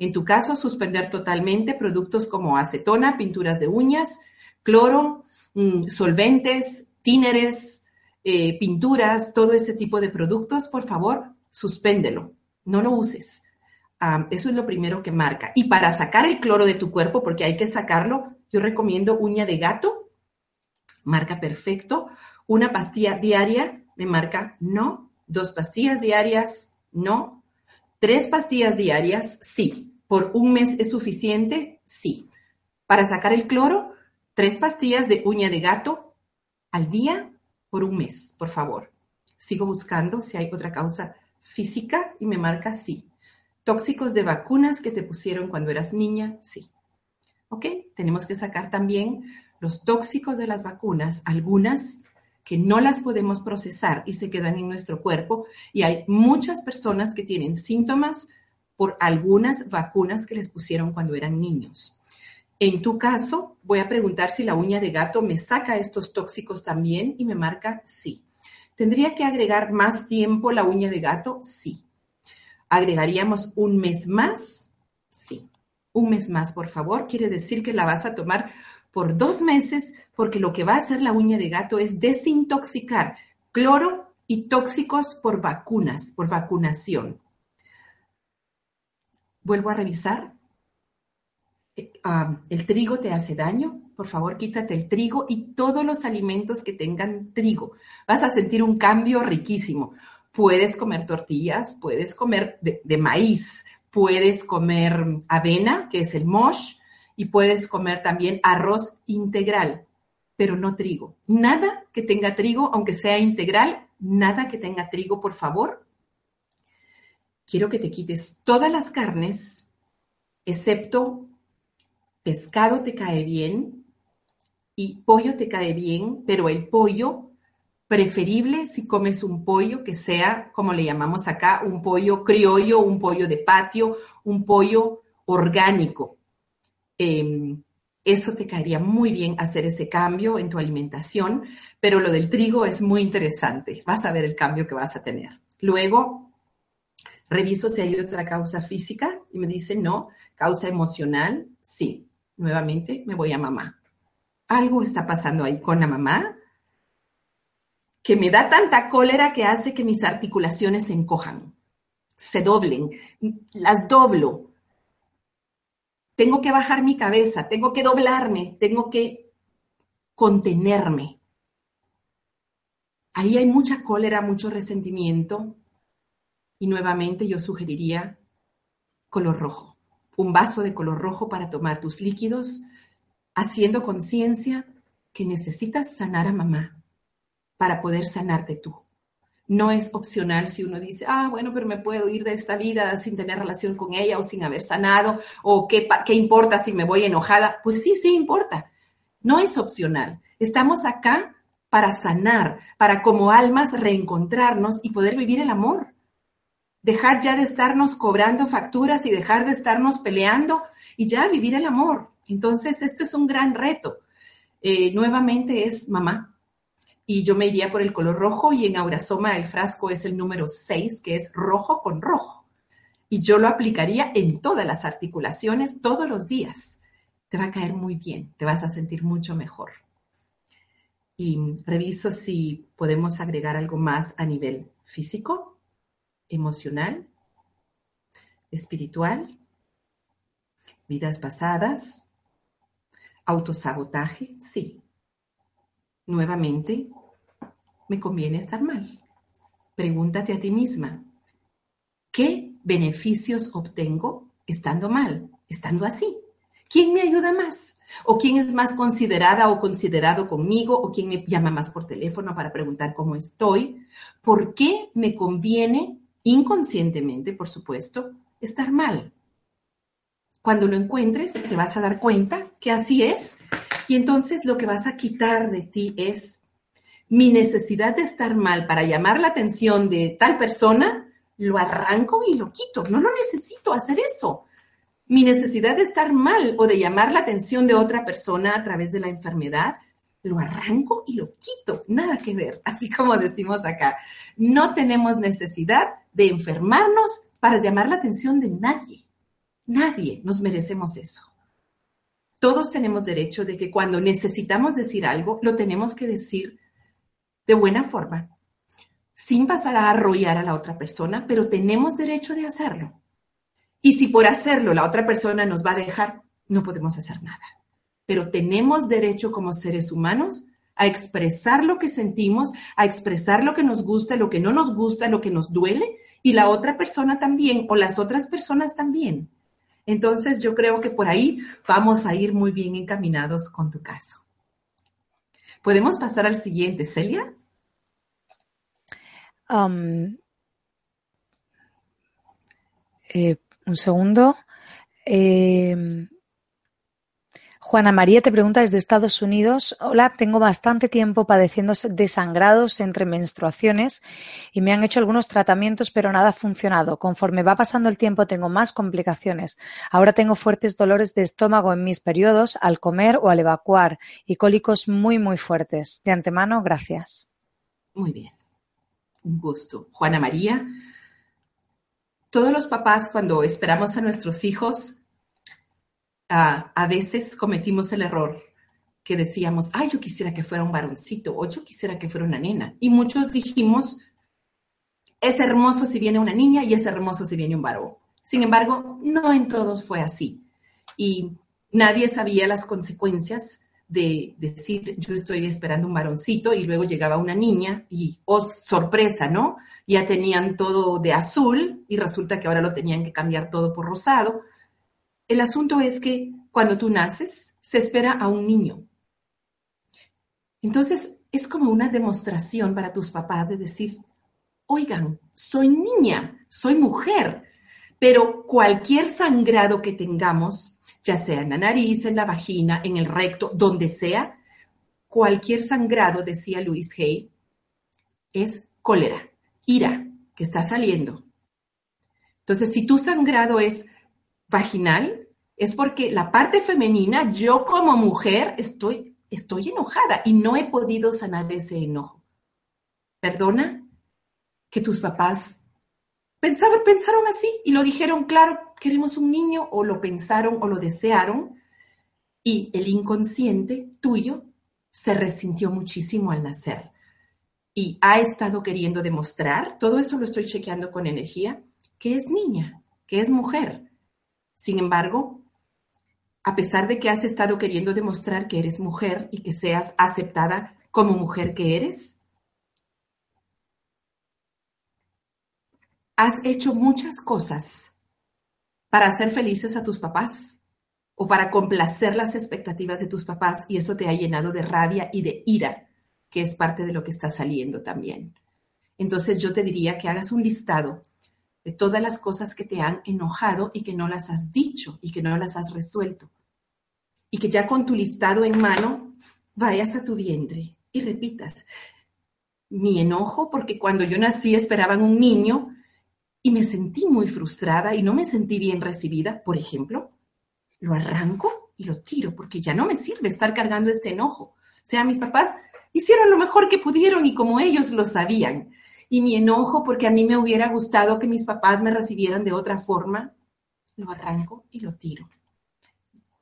En tu caso, suspender totalmente productos como acetona, pinturas de uñas, cloro, mm, solventes, tíneres, eh, pinturas, todo ese tipo de productos, por favor, suspéndelo, no lo uses. Eso es lo primero que marca. Y para sacar el cloro de tu cuerpo, porque hay que sacarlo, yo recomiendo uña de gato, marca perfecto. Una pastilla diaria me marca no. Dos pastillas diarias, no. Tres pastillas diarias, sí. ¿Por un mes es suficiente? Sí. Para sacar el cloro, tres pastillas de uña de gato al día por un mes, por favor. Sigo buscando si hay otra causa física y me marca sí. Tóxicos de vacunas que te pusieron cuando eras niña, sí. ¿Ok? Tenemos que sacar también los tóxicos de las vacunas, algunas que no las podemos procesar y se quedan en nuestro cuerpo. Y hay muchas personas que tienen síntomas por algunas vacunas que les pusieron cuando eran niños. En tu caso, voy a preguntar si la uña de gato me saca estos tóxicos también y me marca sí. ¿Tendría que agregar más tiempo la uña de gato? Sí. ¿Agregaríamos un mes más? Sí. Un mes más, por favor. Quiere decir que la vas a tomar por dos meses porque lo que va a hacer la uña de gato es desintoxicar cloro y tóxicos por vacunas, por vacunación. Vuelvo a revisar. Eh, ¿El trigo te hace daño? Por favor, quítate el trigo y todos los alimentos que tengan trigo. Vas a sentir un cambio riquísimo. Puedes comer tortillas, puedes comer de, de maíz, puedes comer avena, que es el mosh, y puedes comer también arroz integral, pero no trigo. Nada que tenga trigo, aunque sea integral, nada que tenga trigo, por favor. Quiero que te quites todas las carnes, excepto pescado te cae bien y pollo te cae bien, pero el pollo preferible si comes un pollo que sea, como le llamamos acá, un pollo criollo, un pollo de patio, un pollo orgánico. Em, eso te caería muy bien hacer ese cambio en tu alimentación, pero lo del trigo es muy interesante. Vas a ver el cambio que vas a tener. Luego, reviso si hay otra causa física y me dice no, causa emocional, sí. Nuevamente me voy a mamá. Algo está pasando ahí con la mamá que me da tanta cólera que hace que mis articulaciones se encojan, se doblen, las doblo tengo que bajar mi cabeza, tengo que doblarme, tengo que contenerme. Ahí hay mucha cólera, mucho resentimiento y nuevamente yo sugeriría color rojo, un vaso de color rojo para tomar tus líquidos, haciendo conciencia que necesitas sanar a mamá para poder sanarte tú. No es opcional si uno dice, ah, bueno, pero me puedo ir de esta vida sin tener relación con ella o sin haber sanado, o qué, qué importa si me voy enojada. Pues sí, sí importa. No es opcional. Estamos acá para sanar, para como almas reencontrarnos y poder vivir el amor. Dejar ya de estarnos cobrando facturas y dejar de estarnos peleando y ya vivir el amor. Entonces, esto es un gran reto. Eh, nuevamente es mamá, y yo me iría por el color rojo y en Aurasoma el frasco es el número 6, que es rojo con rojo. Y yo lo aplicaría en todas las articulaciones todos los días. Te va a caer muy bien, te vas a sentir mucho mejor. Y reviso si podemos agregar algo más a nivel físico, emocional, espiritual, vidas pasadas, autosabotaje, sí, Nuevamente, me conviene estar mal. Pregúntate a ti misma, ¿qué beneficios obtengo estando mal, estando así? ¿Quién me ayuda más? ¿O quién es más considerada o considerado conmigo? ¿O quién me llama más por teléfono para preguntar cómo estoy? ¿Por qué me conviene inconscientemente, por supuesto, estar mal. Cuando lo encuentres, te vas a dar cuenta que así es y entonces lo que vas a quitar de ti es mi necesidad de estar mal para llamar la atención de tal persona, lo arranco y lo quito. No lo necesito hacer eso. Mi necesidad de estar mal o de llamar la atención de otra persona a través de la enfermedad, lo arranco y lo quito. Nada que ver, así como decimos acá. No tenemos necesidad de enfermarnos para llamar la atención de nadie. Nadie nos merecemos eso. Todos tenemos derecho de que cuando necesitamos decir algo, lo tenemos que decir de buena forma, sin pasar a arrollar a la otra persona, pero tenemos derecho de hacerlo. Y si por hacerlo la otra persona nos va a dejar, no podemos hacer nada. Pero tenemos derecho como seres humanos a expresar lo que sentimos, a expresar lo que nos gusta, lo que no nos gusta, lo que nos duele, y la otra persona también, o las otras personas también. Entonces yo creo que por ahí vamos a ir muy bien encaminados con tu caso. Podemos pasar al siguiente, Celia. Um, eh, un segundo. Eh, Juana María te pregunta desde Estados Unidos. Hola, tengo bastante tiempo padeciendo desangrados entre menstruaciones y me han hecho algunos tratamientos, pero nada ha funcionado. Conforme va pasando el tiempo tengo más complicaciones. Ahora tengo fuertes dolores de estómago en mis periodos al comer o al evacuar y cólicos muy, muy fuertes. De antemano, gracias. Muy bien. Un gusto. Juana María, todos los papás cuando esperamos a nuestros hijos a veces cometimos el error que decíamos, ay, yo quisiera que fuera un varoncito o yo quisiera que fuera una nena. Y muchos dijimos, es hermoso si viene una niña y es hermoso si viene un varón. Sin embargo, no en todos fue así. Y nadie sabía las consecuencias de decir, yo estoy esperando un varoncito y luego llegaba una niña y, oh, sorpresa, ¿no? Ya tenían todo de azul y resulta que ahora lo tenían que cambiar todo por rosado. El asunto es que cuando tú naces, se espera a un niño. Entonces, es como una demostración para tus papás de decir, oigan, soy niña, soy mujer, pero cualquier sangrado que tengamos, ya sea en la nariz, en la vagina, en el recto, donde sea, cualquier sangrado, decía Luis Hay, es cólera, ira que está saliendo. Entonces, si tu sangrado es vaginal es porque la parte femenina, yo como mujer estoy, estoy enojada y no he podido sanar ese enojo. Perdona que tus papás pensaban, pensaron así y lo dijeron, claro, queremos un niño o lo pensaron o lo desearon y el inconsciente tuyo se resintió muchísimo al nacer y ha estado queriendo demostrar, todo eso lo estoy chequeando con energía, que es niña, que es mujer sin embargo, a pesar de que has estado queriendo demostrar que eres mujer y que seas aceptada como mujer que eres, has hecho muchas cosas para hacer felices a tus papás o para complacer las expectativas de tus papás y eso te ha llenado de rabia y de ira, que es parte de lo que está saliendo también. Entonces yo te diría que hagas un listado de todas las cosas que te han enojado y que no las has dicho y que no las has resuelto. Y que ya con tu listado en mano vayas a tu vientre y repitas, mi enojo porque cuando yo nací esperaban un niño y me sentí muy frustrada y no me sentí bien recibida, por ejemplo, lo arranco y lo tiro porque ya no me sirve estar cargando este enojo. O sea, mis papás hicieron lo mejor que pudieron y como ellos lo sabían y mi enojo porque a mí me hubiera gustado que mis papás me recibieran de otra forma, lo arranco y lo tiro.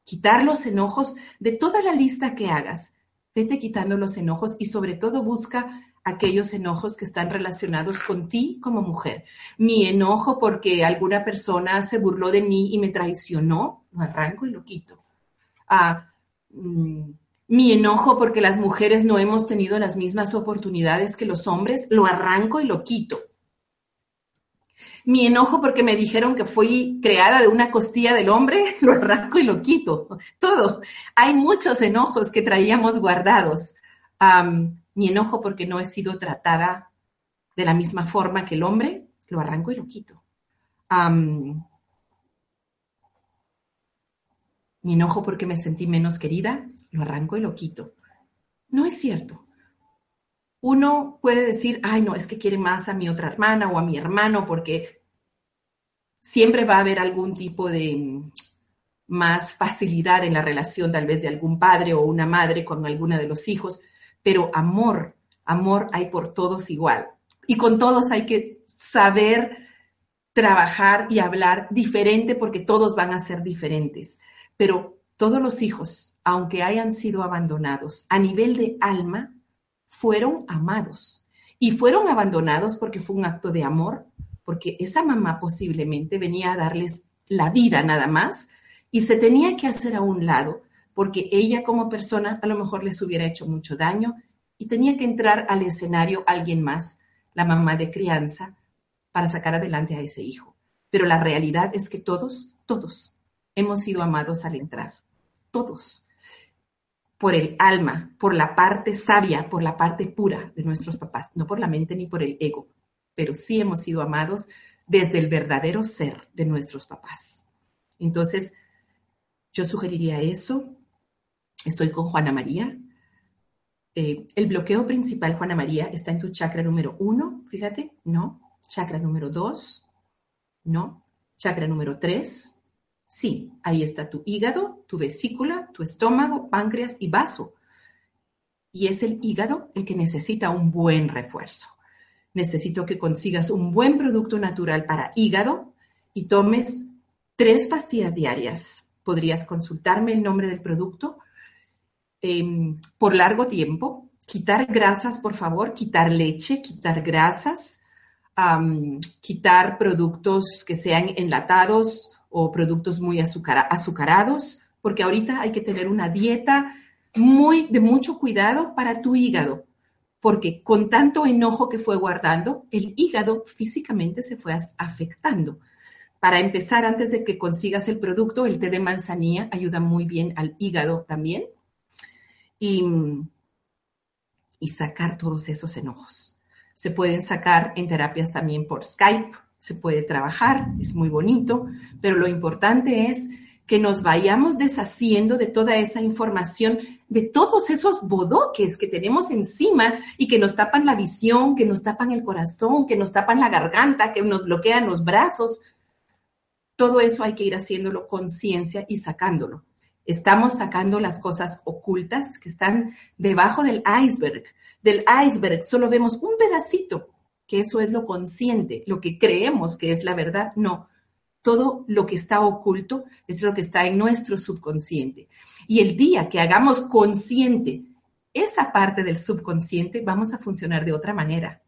Quitar los enojos de toda la lista que hagas. Vete quitando los enojos y sobre todo busca aquellos enojos que están relacionados con ti como mujer. Mi enojo porque alguna persona se burló de mí y me traicionó, lo arranco y lo quito. Ah, mm, mi enojo porque las mujeres no hemos tenido las mismas oportunidades que los hombres, lo arranco y lo quito. Mi enojo porque me dijeron que fui creada de una costilla del hombre, lo arranco y lo quito. Todo. Hay muchos enojos que traíamos guardados. mi enojo porque no he sido tratada de la misma forma que el hombre, lo arranco y lo quito. mi enojo porque me sentí menos querida, lo arranco y lo quito. No es cierto. Uno puede decir, ay, no, es que quiere más a mi otra hermana o a mi hermano porque siempre va a haber algún tipo de mm, más facilidad en la relación tal vez de algún padre o una madre con alguna de los hijos, pero amor, amor hay por todos igual. Y con todos hay que saber trabajar y hablar diferente porque todos van a ser diferentes. Pero todos los hijos, aunque hayan sido abandonados a nivel de alma, fueron amados. Y fueron abandonados porque fue un acto de amor, porque esa mamá posiblemente venía a darles la vida nada más y se tenía que hacer a un lado porque ella como persona a lo mejor les hubiera hecho mucho daño y tenía que entrar al escenario alguien más, la mamá de crianza, para sacar adelante a ese hijo. Pero la realidad es que todos, todos hemos sido amados al entrar. Todos. Por el alma, por la parte sabia, por la parte pura de nuestros papás, no por la mente ni por el ego, pero sí hemos sido amados desde el verdadero ser de nuestros papás. Entonces, yo sugeriría eso. Estoy con Juana María. Eh, el bloqueo principal, Juana María, está en tu chakra número uno, fíjate, no. Chakra número dos, no. Chakra número tres, sí. Ahí está tu hígado, tu vesícula, tu estómago, páncreas y vaso. Y es el hígado el que necesita un buen refuerzo. Necesito que consigas un buen producto natural para hígado y tomes tres pastillas diarias. Podrías consultarme el nombre del producto Em, por largo tiempo. Quitar grasas, por favor, quitar leche, quitar grasas, quitar productos que sean enlatados o productos muy azucarados, porque ahorita hay que tener una dieta muy de mucho cuidado para tu hígado, porque con tanto enojo que fue guardando, el hígado físicamente se fue afectando. Para empezar, antes de que consigas el producto, el té de manzanilla ayuda muy bien al hígado también y, sacar todos esos enojos. Se pueden sacar en terapias también por Skype, se puede trabajar, es muy bonito, pero lo importante es que nos vayamos deshaciendo de toda esa información, de todos esos bodoques que tenemos encima y que nos tapan la visión, que nos tapan el corazón, que nos tapan la garganta, que nos bloquean los brazos. Todo eso hay que ir haciéndolo conciencia y sacándolo. Estamos sacando las cosas ocultas que están debajo del iceberg. Del iceberg solo vemos un pedacito, que eso es lo consciente, lo que creemos que es la verdad. No, todo lo que está oculto es lo que está en nuestro subconsciente. Y el día que hagamos consciente esa parte del subconsciente, vamos a funcionar de otra manera,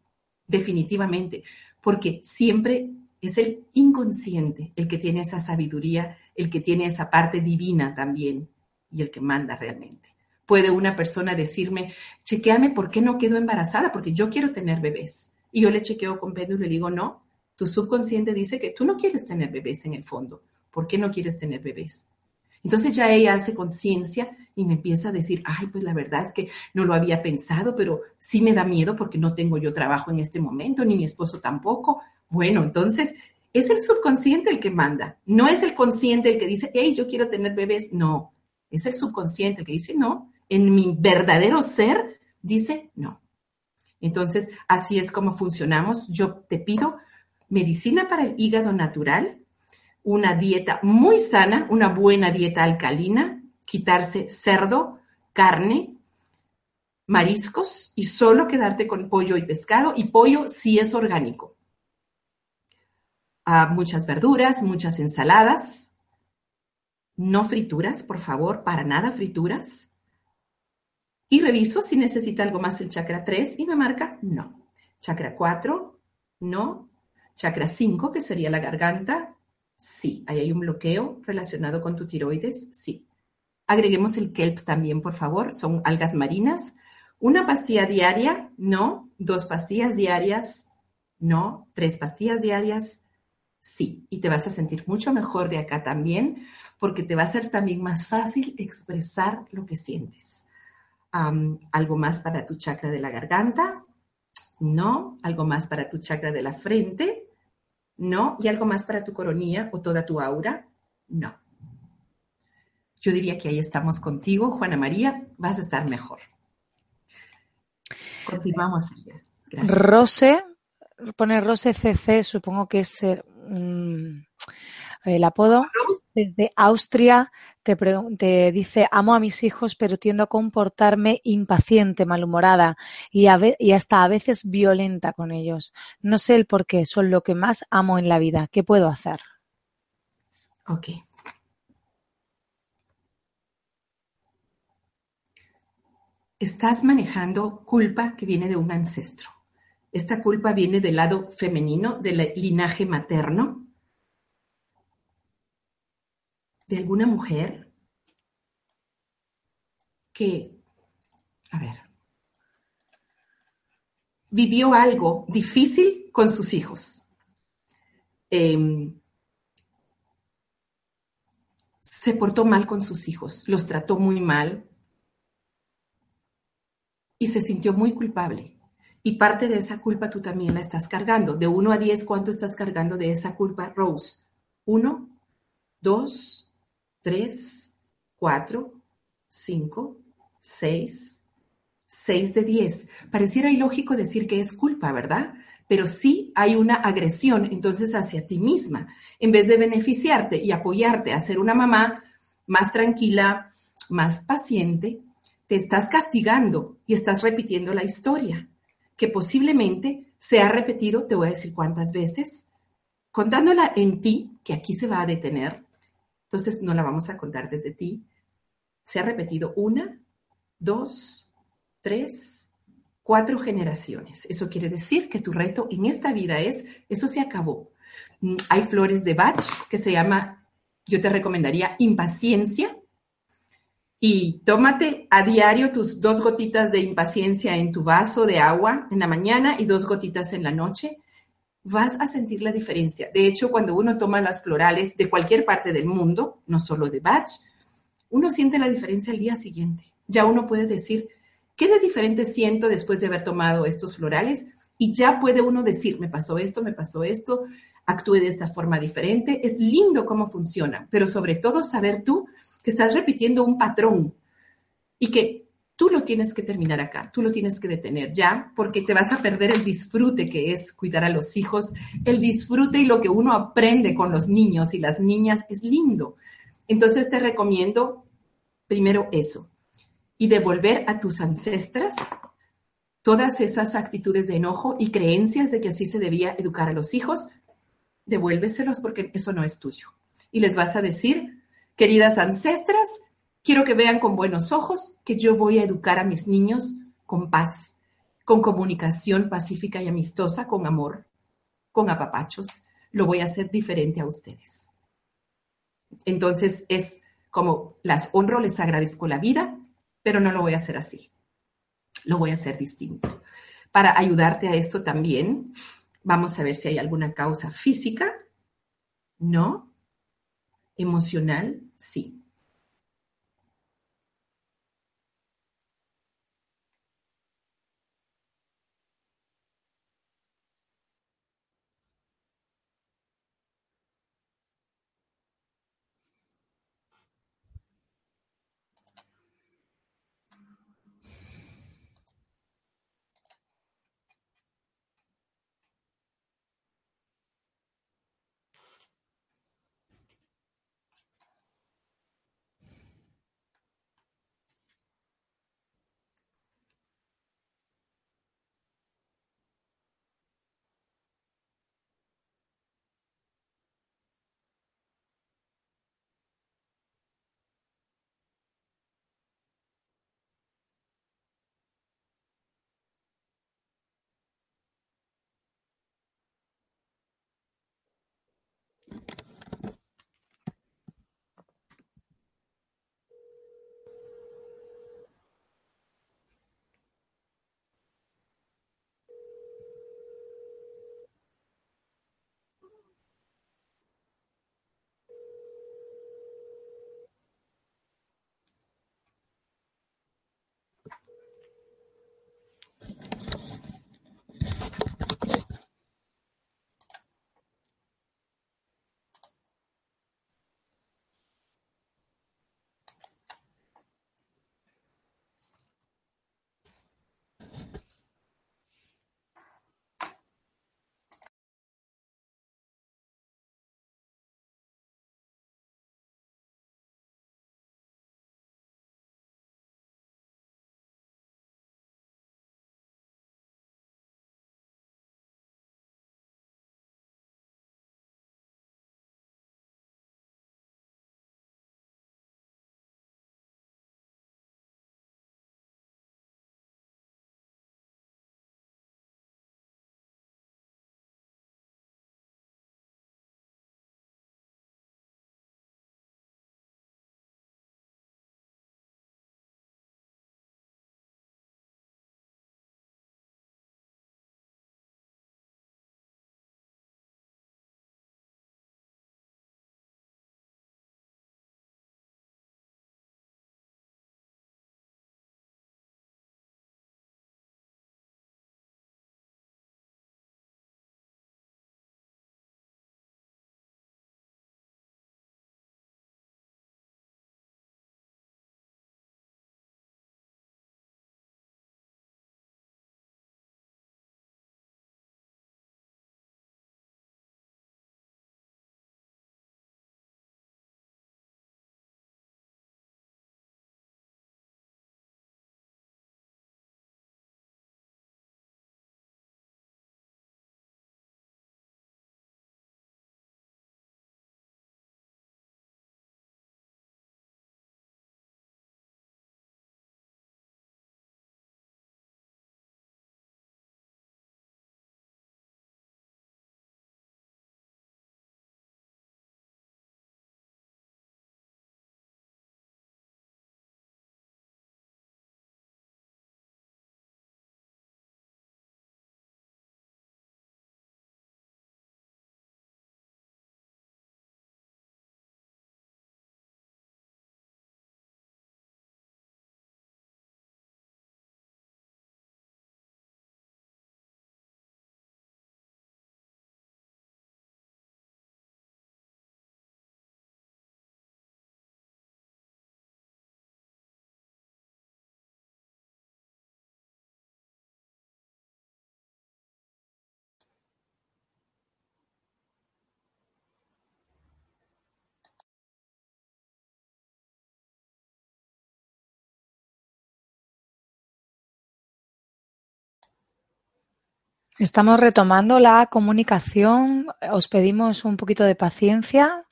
definitivamente, porque siempre es el inconsciente el que tiene esa sabiduría, el que tiene esa parte divina también y el que manda realmente. Puede una persona decirme, chequeame por qué no quedo embarazada, porque yo quiero tener bebés. Y yo le chequeo con Pedro y le digo, no, tu subconsciente dice que tú no quieres tener bebés en el fondo. ¿Por qué no quieres tener bebés? Entonces ya ella hace conciencia y me empieza a decir, ay, pues la verdad es que no lo había pensado, pero sí me da miedo porque no tengo yo trabajo en este momento, ni mi esposo tampoco. Bueno, entonces es el subconsciente el que manda, no es el consciente el que dice, hey, yo quiero tener bebés, no, es el subconsciente el que dice, no, en mi verdadero ser dice, no. Entonces, así es como funcionamos. Yo te pido medicina para el hígado natural, una dieta muy sana, una buena dieta alcalina, quitarse cerdo, carne, mariscos y solo quedarte con pollo y pescado y pollo si es orgánico muchas verduras, muchas ensaladas, no frituras, por favor, para nada frituras. Y reviso si necesita algo más el chakra 3 y me marca no. Chakra 4, no. Chakra 5, que sería la garganta, sí. Ahí hay un bloqueo relacionado con tu tiroides, sí. Agreguemos el kelp también, por favor. Son algas marinas. Una pastilla diaria, no. Dos pastillas diarias, no. Tres pastillas diarias, Sí, y te vas a sentir mucho mejor de acá también, porque te va a ser también más fácil expresar lo que sientes. ¿Algo más para tu chakra de la garganta? No. ¿Algo más para tu chakra de la frente? No. ¿Y algo más para tu coronilla o toda tu aura? No. Yo diría que ahí estamos contigo, Juana María, vas a estar mejor. Continuamos allá. Rose, pone Rose CC, supongo que es eh, el apodo. Desde Austria te, dice, amo a mis hijos, pero tiendo a comportarme impaciente, malhumorada y, y hasta a veces violenta con ellos. No sé el por qué, son lo que más amo en la vida. ¿Qué puedo hacer? Ok. Estás manejando culpa que viene de un ancestro. Esta culpa viene del lado femenino, del linaje materno, alguna mujer que, a ver, vivió algo difícil con sus hijos. Em, se portó mal con sus hijos, los trató muy mal y se sintió muy culpable. Y parte de esa culpa tú también la estás cargando. De 1 a 10, ¿cuánto estás cargando de esa culpa, Rose? 1, 2, 3, 4, 5, 6, 6 de 10. Pareciera ilógico decir que es culpa, ¿verdad? Pero sí hay una agresión entonces hacia ti misma. En vez de beneficiarte y apoyarte a ser una mamá más tranquila, más paciente, te estás castigando y estás repitiendo la historia que posiblemente se ha repetido, te voy a decir cuántas veces, contándola en ti, que aquí se va a detener, entonces no la vamos a contar desde ti, se ha repetido una, dos, tres, cuatro generaciones. Eso quiere decir que tu reto en esta vida es, eso se acabó. Mm, hay flores de Bach que se llama, yo te recomendaría impaciencia, y tómate a diario tus dos gotitas de impaciencia en tu vaso de agua en la mañana y dos gotitas en la noche. Vas a sentir la diferencia. De hecho, cuando uno toma las florales de cualquier parte del mundo, no solo de Bach, uno siente la diferencia al día siguiente. Ya uno puede decir, ¿qué de diferente siento después de haber tomado estos florales? Y ya puede uno decir, me pasó esto, me pasó esto, actúe de esta forma diferente. Es lindo cómo funciona, pero sobre todo saber tú que estás repitiendo un patrón y que tú lo tienes que terminar acá, tú lo tienes que detener ya, porque te vas a perder el disfrute que es cuidar a los hijos, el disfrute y lo que uno aprende con los niños y las niñas es lindo. Entonces te recomiendo primero eso y devolver a tus ancestras todas esas actitudes de enojo y creencias de que así se debía educar a los hijos, devuélveselos porque eso no es tuyo. Y les vas a decir, Queridas ancestras, quiero que vean con buenos ojos que yo voy a educar a mis niños con paz, con comunicación pacífica y amistosa, con amor, con apapachos. Lo voy a hacer diferente a ustedes. Entonces es como las honro, les agradezco la vida, pero no lo voy a hacer así. Lo voy a hacer distinto. Para ayudarte a esto también, vamos a ver si hay alguna causa física. No. Emocional, sí. Estamos retomando la comunicación. Os pedimos un poquito de paciencia.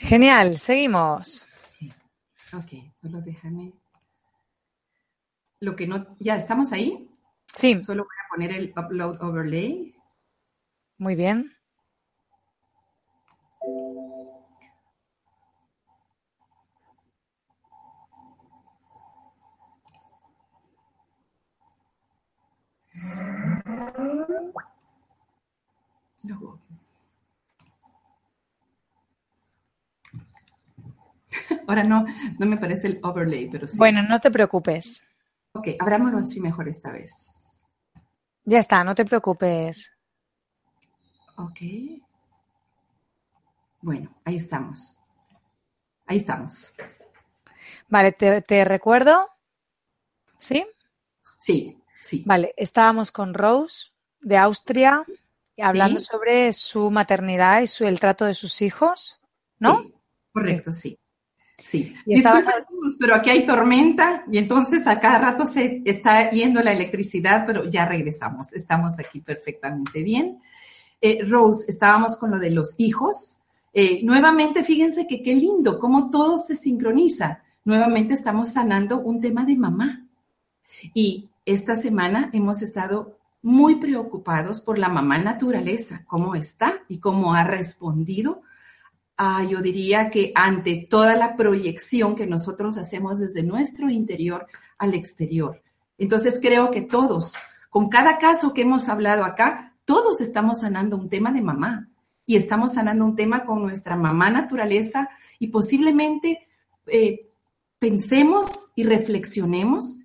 Genial, seguimos. Ok, solo déjame. Lo que no, ya estamos ahí. Sí. Solo voy a poner el upload overlay. Muy bien. Ahora no, no me parece el overlay, pero sí. Bueno, no te preocupes. Ok, abrámoslo así mejor esta vez. Ya está, no te preocupes. Ok. Bueno, ahí estamos. Ahí estamos. Vale, te, te recuerdo. ¿Sí? Sí, sí. Vale, estábamos con Rose de Austria hablando Sí. sobre su maternidad y su, el trato de sus hijos, ¿no? Sí, correcto, sí. Sí. Disculpen todos, pero aquí hay tormenta y entonces a cada rato se está yendo la electricidad, pero ya regresamos. Estamos aquí perfectamente bien. Eh, Rose, estábamos con lo de los hijos. Eh, nuevamente, fíjense que qué lindo, cómo todo se sincroniza. Nuevamente estamos sanando un tema de mamá. Y esta semana hemos estado muy preocupados por la mamá naturaleza, cómo está y cómo ha respondido Ah, yo diría que ante toda la proyección que nosotros hacemos desde nuestro interior al exterior. Entonces creo que todos, con cada caso que hemos hablado acá, todos estamos sanando un tema de mamá y estamos sanando un tema con nuestra mamá naturaleza y posiblemente eh, pensemos y reflexionemos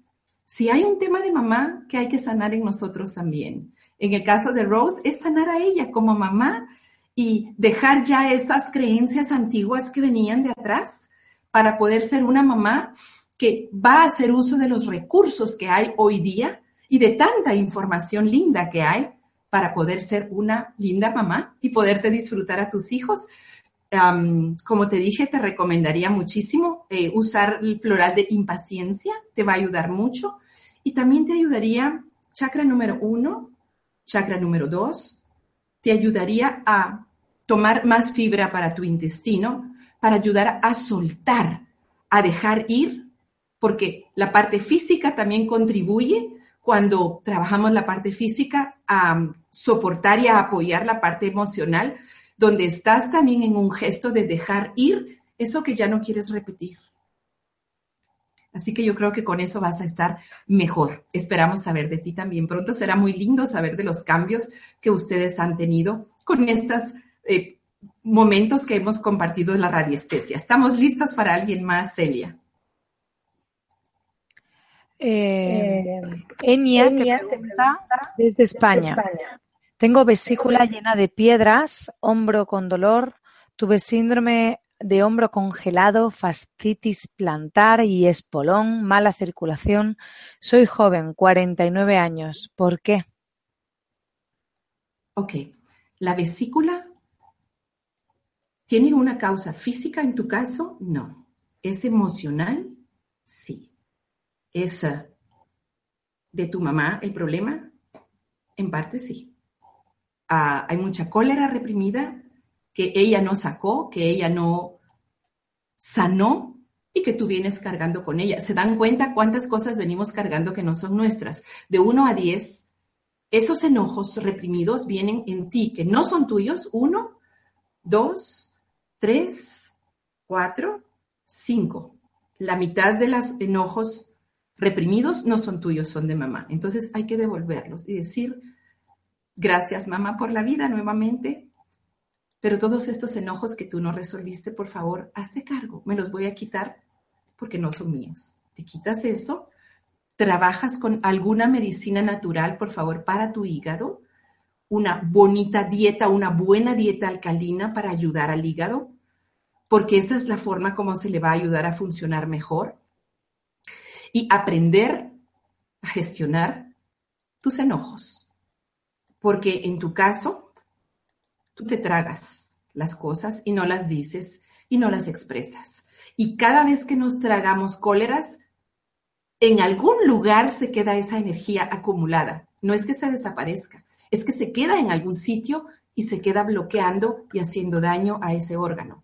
si hay un tema de mamá que hay que sanar en nosotros también. En el caso de Rose, es sanar a ella como mamá y dejar ya esas creencias antiguas que venían de atrás para poder ser una mamá que va a hacer uso de los recursos que hay hoy día y de tanta información linda que hay para poder ser una linda mamá y poderte disfrutar a tus hijos. Como te dije, te recomendaría muchísimo eh, usar el floral de impaciencia, te va a ayudar mucho. Y también te ayudaría chakra número uno, chakra número dos, te ayudaría a tomar más fibra para tu intestino, para ayudar a soltar, a dejar ir, porque la parte física también contribuye cuando trabajamos la parte física a soportar y a apoyar la parte emocional, donde estás también en un gesto de dejar ir eso que ya no quieres repetir. Así que yo creo que con eso vas a estar mejor. Esperamos saber de ti también. Pronto será muy lindo saber de los cambios que ustedes han tenido con estos eh, momentos que hemos compartido en la radiestesia. ¿Estamos listos para alguien más, Celia? Eh, Enia, Enia te pregunta desde España. España. Tengo vesícula llena de piedras, hombro con dolor, tuve síndrome de hombro congelado, fascitis plantar y espolón, mala circulación. Soy joven, 49 años. ¿Por qué? Ok. ¿La vesícula tiene una causa física en tu caso? No. ¿Es emocional? Sí. ¿Es uh, de tu mamá el problema? En parte sí. Uh, hay mucha cólera reprimida que ella no sacó, que ella no sanó y que tú vienes cargando con ella. ¿Se dan cuenta cuántas cosas venimos cargando que no son nuestras? De 1 a 10, esos enojos reprimidos vienen en ti, que no son tuyos. 1, 2, 3, 4, 5. La mitad de los enojos reprimidos no son tuyos, son de mamá. Entonces hay que devolverlos y decir, gracias mamá por la vida nuevamente, pero todos estos enojos que tú no resolviste, por favor, hazte cargo. Me los voy a quitar porque no son míos. Te quitas eso, trabajas con alguna medicina natural, por favor, para tu hígado, una bonita dieta, una buena dieta alcalina para ayudar al hígado, porque esa es la forma como se le va a ayudar a funcionar mejor. Y aprender a gestionar tus enojos. Porque en tu caso, tú te tragas las cosas y no las dices y no las expresas. Y cada vez que nos tragamos cóleras, en algún lugar se queda esa energía acumulada. No es que se desaparezca, es que se queda en algún sitio y se queda bloqueando y haciendo daño a ese órgano.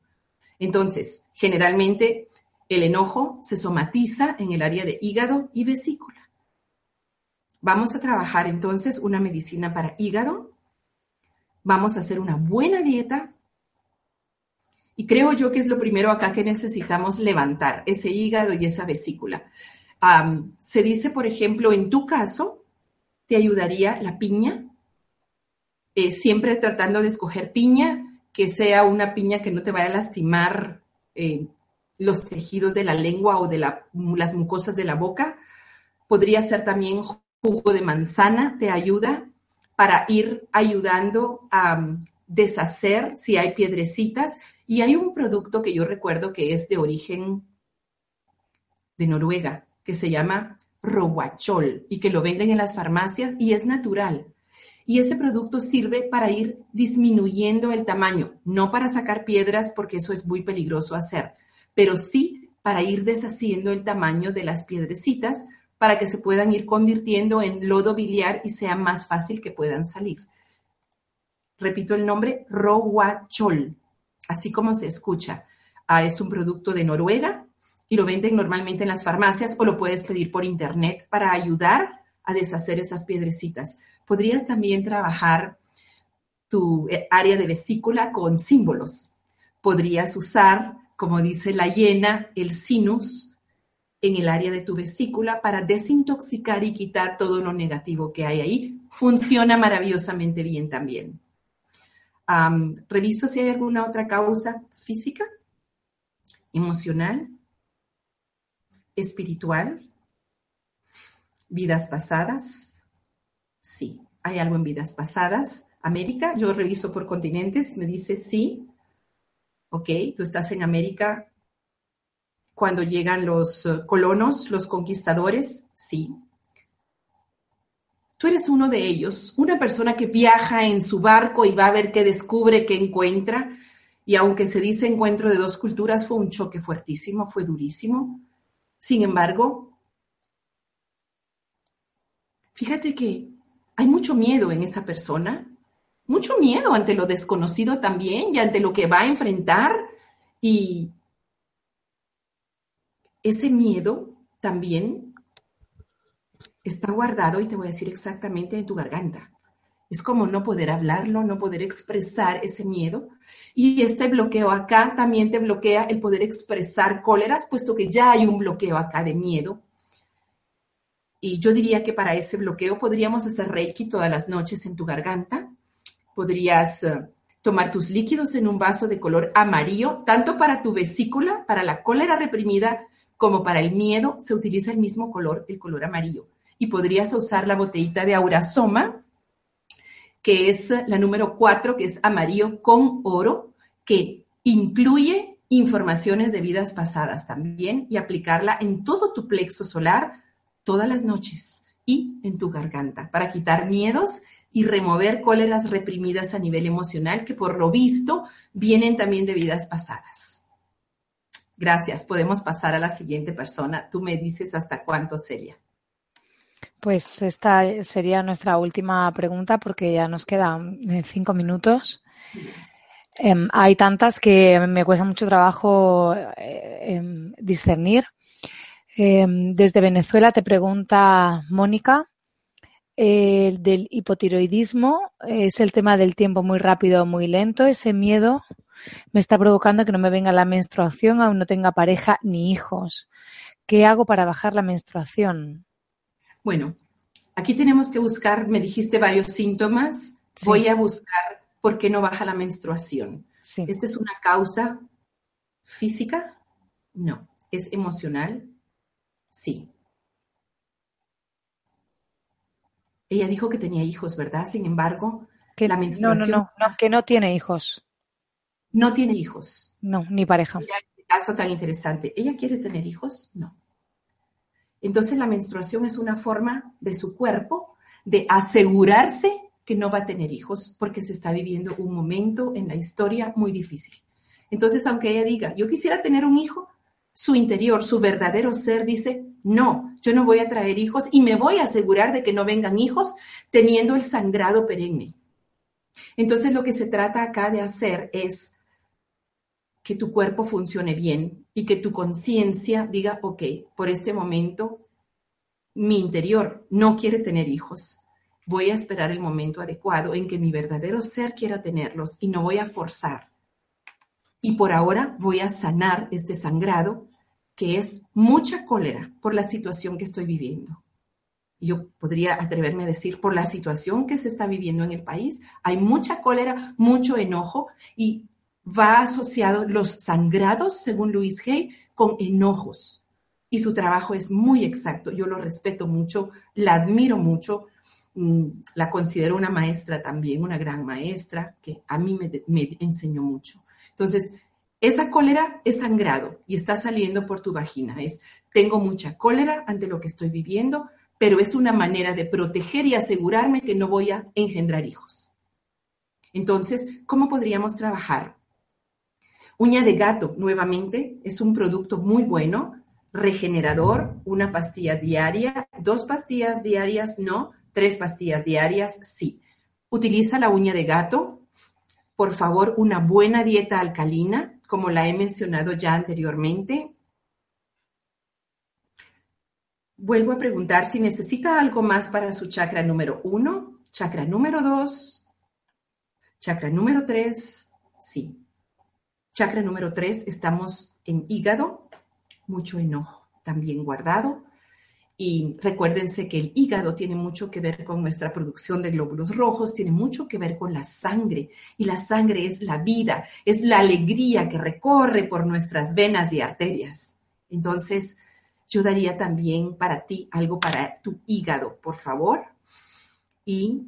Entonces, generalmente el enojo se somatiza en el área de hígado y vesícula. Vamos a trabajar entonces una medicina para hígado. Vamos a hacer una buena dieta. Y creo yo que es lo primero acá que necesitamos levantar, ese hígado y esa vesícula. se dice, por ejemplo, en tu caso, te ayudaría la piña, eh, siempre tratando de escoger piña que sea una piña que no te vaya a lastimar eh, los tejidos de la lengua o de las mucosas de la boca. Podría ser también jugo de manzana, te ayuda para ir ayudando a um, deshacer si hay piedrecitas. Y hay un producto que yo recuerdo que es de origen de Noruega, que se llama Roguachol y que lo venden en las farmacias y es natural y ese producto sirve para ir disminuyendo el tamaño, no para sacar piedras porque eso es muy peligroso hacer, pero sí para ir deshaciendo el tamaño de las piedrecitas para que se puedan ir convirtiendo en lodo biliar y sea más fácil que puedan salir. Repito el nombre, Roguachol, así como se escucha. Ah, es un producto de Noruega y lo venden normalmente en las farmacias o lo puedes pedir por internet para ayudar a deshacer esas piedrecitas podrías también trabajar tu eh, área de vesícula con símbolos. Podrías usar, como dice la hiena, el sinus en el área de tu vesícula para desintoxicar y quitar todo lo negativo que hay ahí. Funciona maravillosamente bien también. reviso si hay alguna otra causa física, emocional, espiritual, vidas pasadas, Sí. ¿Hay algo en vidas pasadas? América, yo reviso por continentes, me dice sí. Ok, tú estás en América cuando llegan los eh, colonos, los conquistadores, sí. Tú eres uno de ellos, una persona que viaja en su barco y va a ver qué descubre, qué encuentra. Y aunque se dice encuentro de dos culturas, fue un choque fuertísimo, fue durísimo. Sin embargo, fíjate que hay mucho miedo en esa persona, mucho miedo ante lo desconocido también y ante lo que va a enfrentar. Y ese miedo también está guardado y te voy a decir exactamente en tu garganta. Es como no poder hablarlo, no poder expresar ese miedo. Y este bloqueo acá también te bloquea el poder expresar cóleras, puesto que ya hay un bloqueo acá de miedo. Y yo diría que para ese bloqueo podríamos hacer Reiki todas las noches en tu garganta. Podrías eh, tomar tus líquidos en un vaso de color amarillo, tanto para tu vesícula, para la cólera reprimida, como para el miedo, se utiliza el mismo color, el color amarillo. Y podrías usar la botellita de Aurasoma, que es la número 4, que es amarillo con oro, que incluye informaciones de vidas pasadas también y aplicarla en todo tu plexo solar todas las noches y en tu garganta para quitar miedos y remover cóleras reprimidas a nivel emocional que por lo visto vienen también de vidas pasadas. Gracias. Podemos pasar a la siguiente persona. Tú me dices hasta cuánto, Celia. Pues esta sería nuestra última pregunta porque ya nos quedan eh, cinco minutos. Em, hay tantas que me cuesta mucho trabajo eh, em, discernir. Em, desde Venezuela te pregunta Mónica. del hipotiroidismo es el tema del tiempo muy rápido o muy lento. Ese miedo me está provocando que no me venga la menstruación, aún no tenga pareja ni hijos. ¿Qué hago para bajar la menstruación? Bueno, aquí tenemos que buscar, me dijiste varios síntomas. Voy a buscar por qué no baja la menstruación. ¿Esta es una causa física? No. ¿Es emocional? Sí. Ella dijo que tenía hijos, ¿verdad? Sin embargo, que la menstruación... No, no, no, que no tiene hijos. No tiene hijos. No, ni pareja. Mira este caso tan interesante. ¿Ella quiere tener hijos? No. Entonces la menstruación es una forma de su cuerpo de asegurarse que no va a tener hijos porque se está viviendo un momento en la historia muy difícil. Entonces, aunque ella diga, yo quisiera tener un hijo, su interior, su verdadero ser dice, no, yo no voy a traer hijos y me voy a asegurar de que no vengan hijos teniendo el sangrado perenne. Entonces lo que se trata acá de hacer es que tu cuerpo funcione bien y que tu conciencia diga, ok, por este momento mi interior no quiere tener hijos. Voy a esperar el momento adecuado en que mi verdadero ser quiera tenerlos y no voy a forzar. Y por ahora voy a sanar este sangrado que es mucha cólera por la situación que estoy viviendo. Yo podría atreverme a decir, por la situación que se está viviendo en el país, hay mucha cólera, mucho enojo y va asociado los sangrados, según Luis Hay, con enojos. Y su trabajo es muy exacto. Yo lo respeto mucho, la admiro mucho, mm, la considero una maestra también, una gran maestra que a mí me, me enseñó mucho. Entonces, esa cólera es sangrado y está saliendo por tu vagina. Es, tengo mucha cólera ante lo que estoy viviendo, pero es una manera de proteger y asegurarme que no voy a engendrar hijos. Entonces, ¿cómo podríamos trabajar? Uña de gato, nuevamente, es un producto muy bueno, regenerador, una pastilla diaria, dos pastillas diarias, no, tres pastillas diarias, sí. Utiliza la uña de gato, por favor, una buena dieta alcalina, como la he mencionado ya anteriormente. Vuelvo a preguntar si necesita algo más para su chakra número uno, chakra número dos, chakra número tres, sí. Chakra número tres, estamos en hígado, mucho enojo también guardado. Y recuérdense que el hígado tiene mucho que ver con nuestra producción de glóbulos rojos, tiene mucho que ver con la sangre. Y la sangre es la vida, es la alegría que recorre por nuestras venas y arterias. Entonces, yo daría también para ti algo para tu hígado, por favor. Y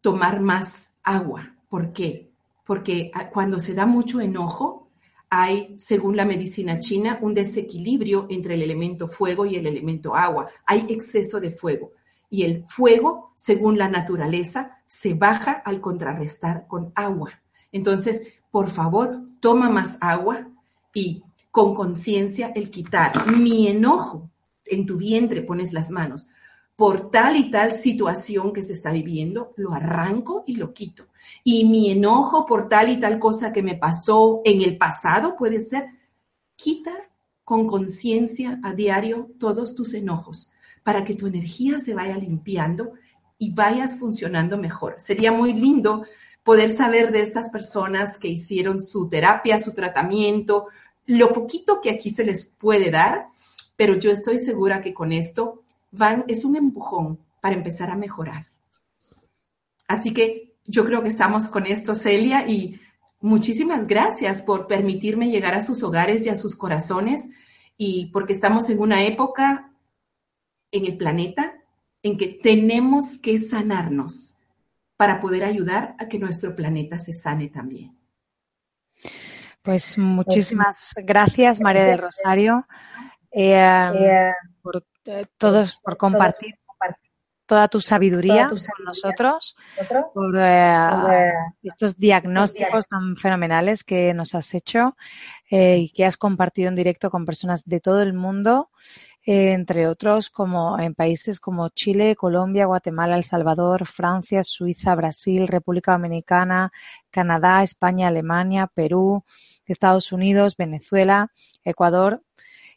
tomar más agua. ¿Por qué? Porque ah, cuando se da mucho enojo, hay, según la medicina china, un desequilibrio entre el elemento fuego y el elemento agua. Hay exceso de fuego. Y el fuego, según la naturaleza, se baja al contrarrestar con agua. Entonces, por favor, toma más agua y con conciencia el quitar mi enojo. En tu vientre pones las manos por tal y tal situación que se está viviendo, lo arranco y lo quito. Y mi enojo por tal y tal cosa que me pasó en el pasado puede ser, quita con conciencia a diario todos tus enojos para que tu energía se vaya limpiando y vayas funcionando mejor. Sería muy lindo poder saber de estas personas que hicieron su terapia, su tratamiento, lo poquito que aquí se les puede dar, pero yo estoy segura que con esto van, es un empujón para empezar a mejorar. Así que yo creo que estamos con esto, Celia, y muchísimas gracias por permitirme llegar a sus hogares y a sus corazones, y porque estamos en una época en el planeta en que tenemos que sanarnos para poder ayudar a que nuestro planeta se sane también. Pues muchísimas gracias, María del Rosario, eh, eh, por todos por compartir toda tu sabiduría con nosotros, por eh, estos diagnósticos. tan fenomenales que nos has hecho eh, y que has compartido en directo con personas de todo el mundo, eh, entre otros como en países como Chile, Colombia, Guatemala, El Salvador, Francia, Suiza, Brasil, República Dominicana, Canadá, España, Alemania, Perú, Estados Unidos, Venezuela, Ecuador,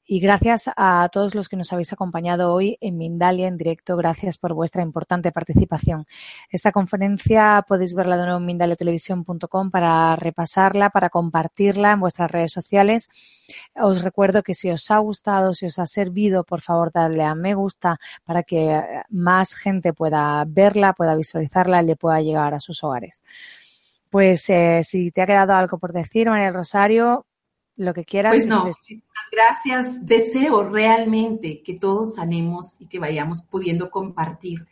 y gracias a todos los que nos habéis acompañado hoy en Mindalia en directo. Gracias por vuestra importante participación. Esta conferencia podéis verla de nuevo en mindaliatelevisión.com para repasarla, para compartirla en vuestras redes sociales. Os recuerdo que si os ha gustado, si os ha servido, por favor, dadle a me gusta para que más gente pueda verla, pueda visualizarla y le pueda llegar a sus hogares. Pues eh, si te ha quedado algo por decir, María Rosario, lo que quieras. Pues no, gracias. Deseo realmente que todos sanemos y que vayamos pudiendo compartir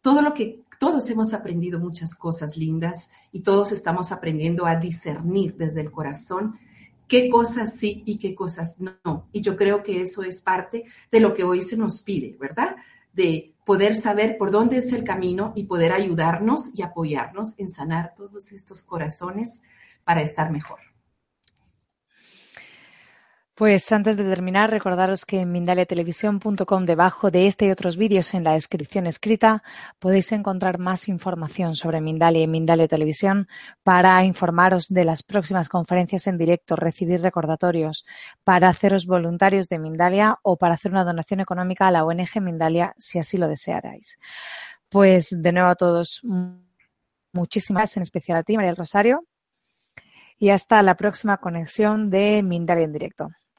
todo lo que todos hemos aprendido muchas cosas lindas y todos estamos aprendiendo a discernir desde el corazón qué cosas sí y qué cosas no. Y yo creo que eso es parte de lo que hoy se nos pide, ¿verdad? De poder saber por dónde es el camino y poder ayudarnos y apoyarnos en sanar todos estos corazones para estar mejor. Pues antes de terminar, recordaros que en mindaliatelevisión.com, debajo de este y otros vídeos en la descripción escrita, podéis encontrar más información sobre Mindalia y Mindalia Televisión para informaros de las próximas conferencias en directo, recibir recordatorios, para haceros voluntarios de Mindalia o para hacer una donación económica a la ONG Mindalia si así lo desearais. Pues de nuevo a todos, muchísimas gracias, en especial a ti, María Rosario. Y hasta la próxima conexión de Mindalia en directo.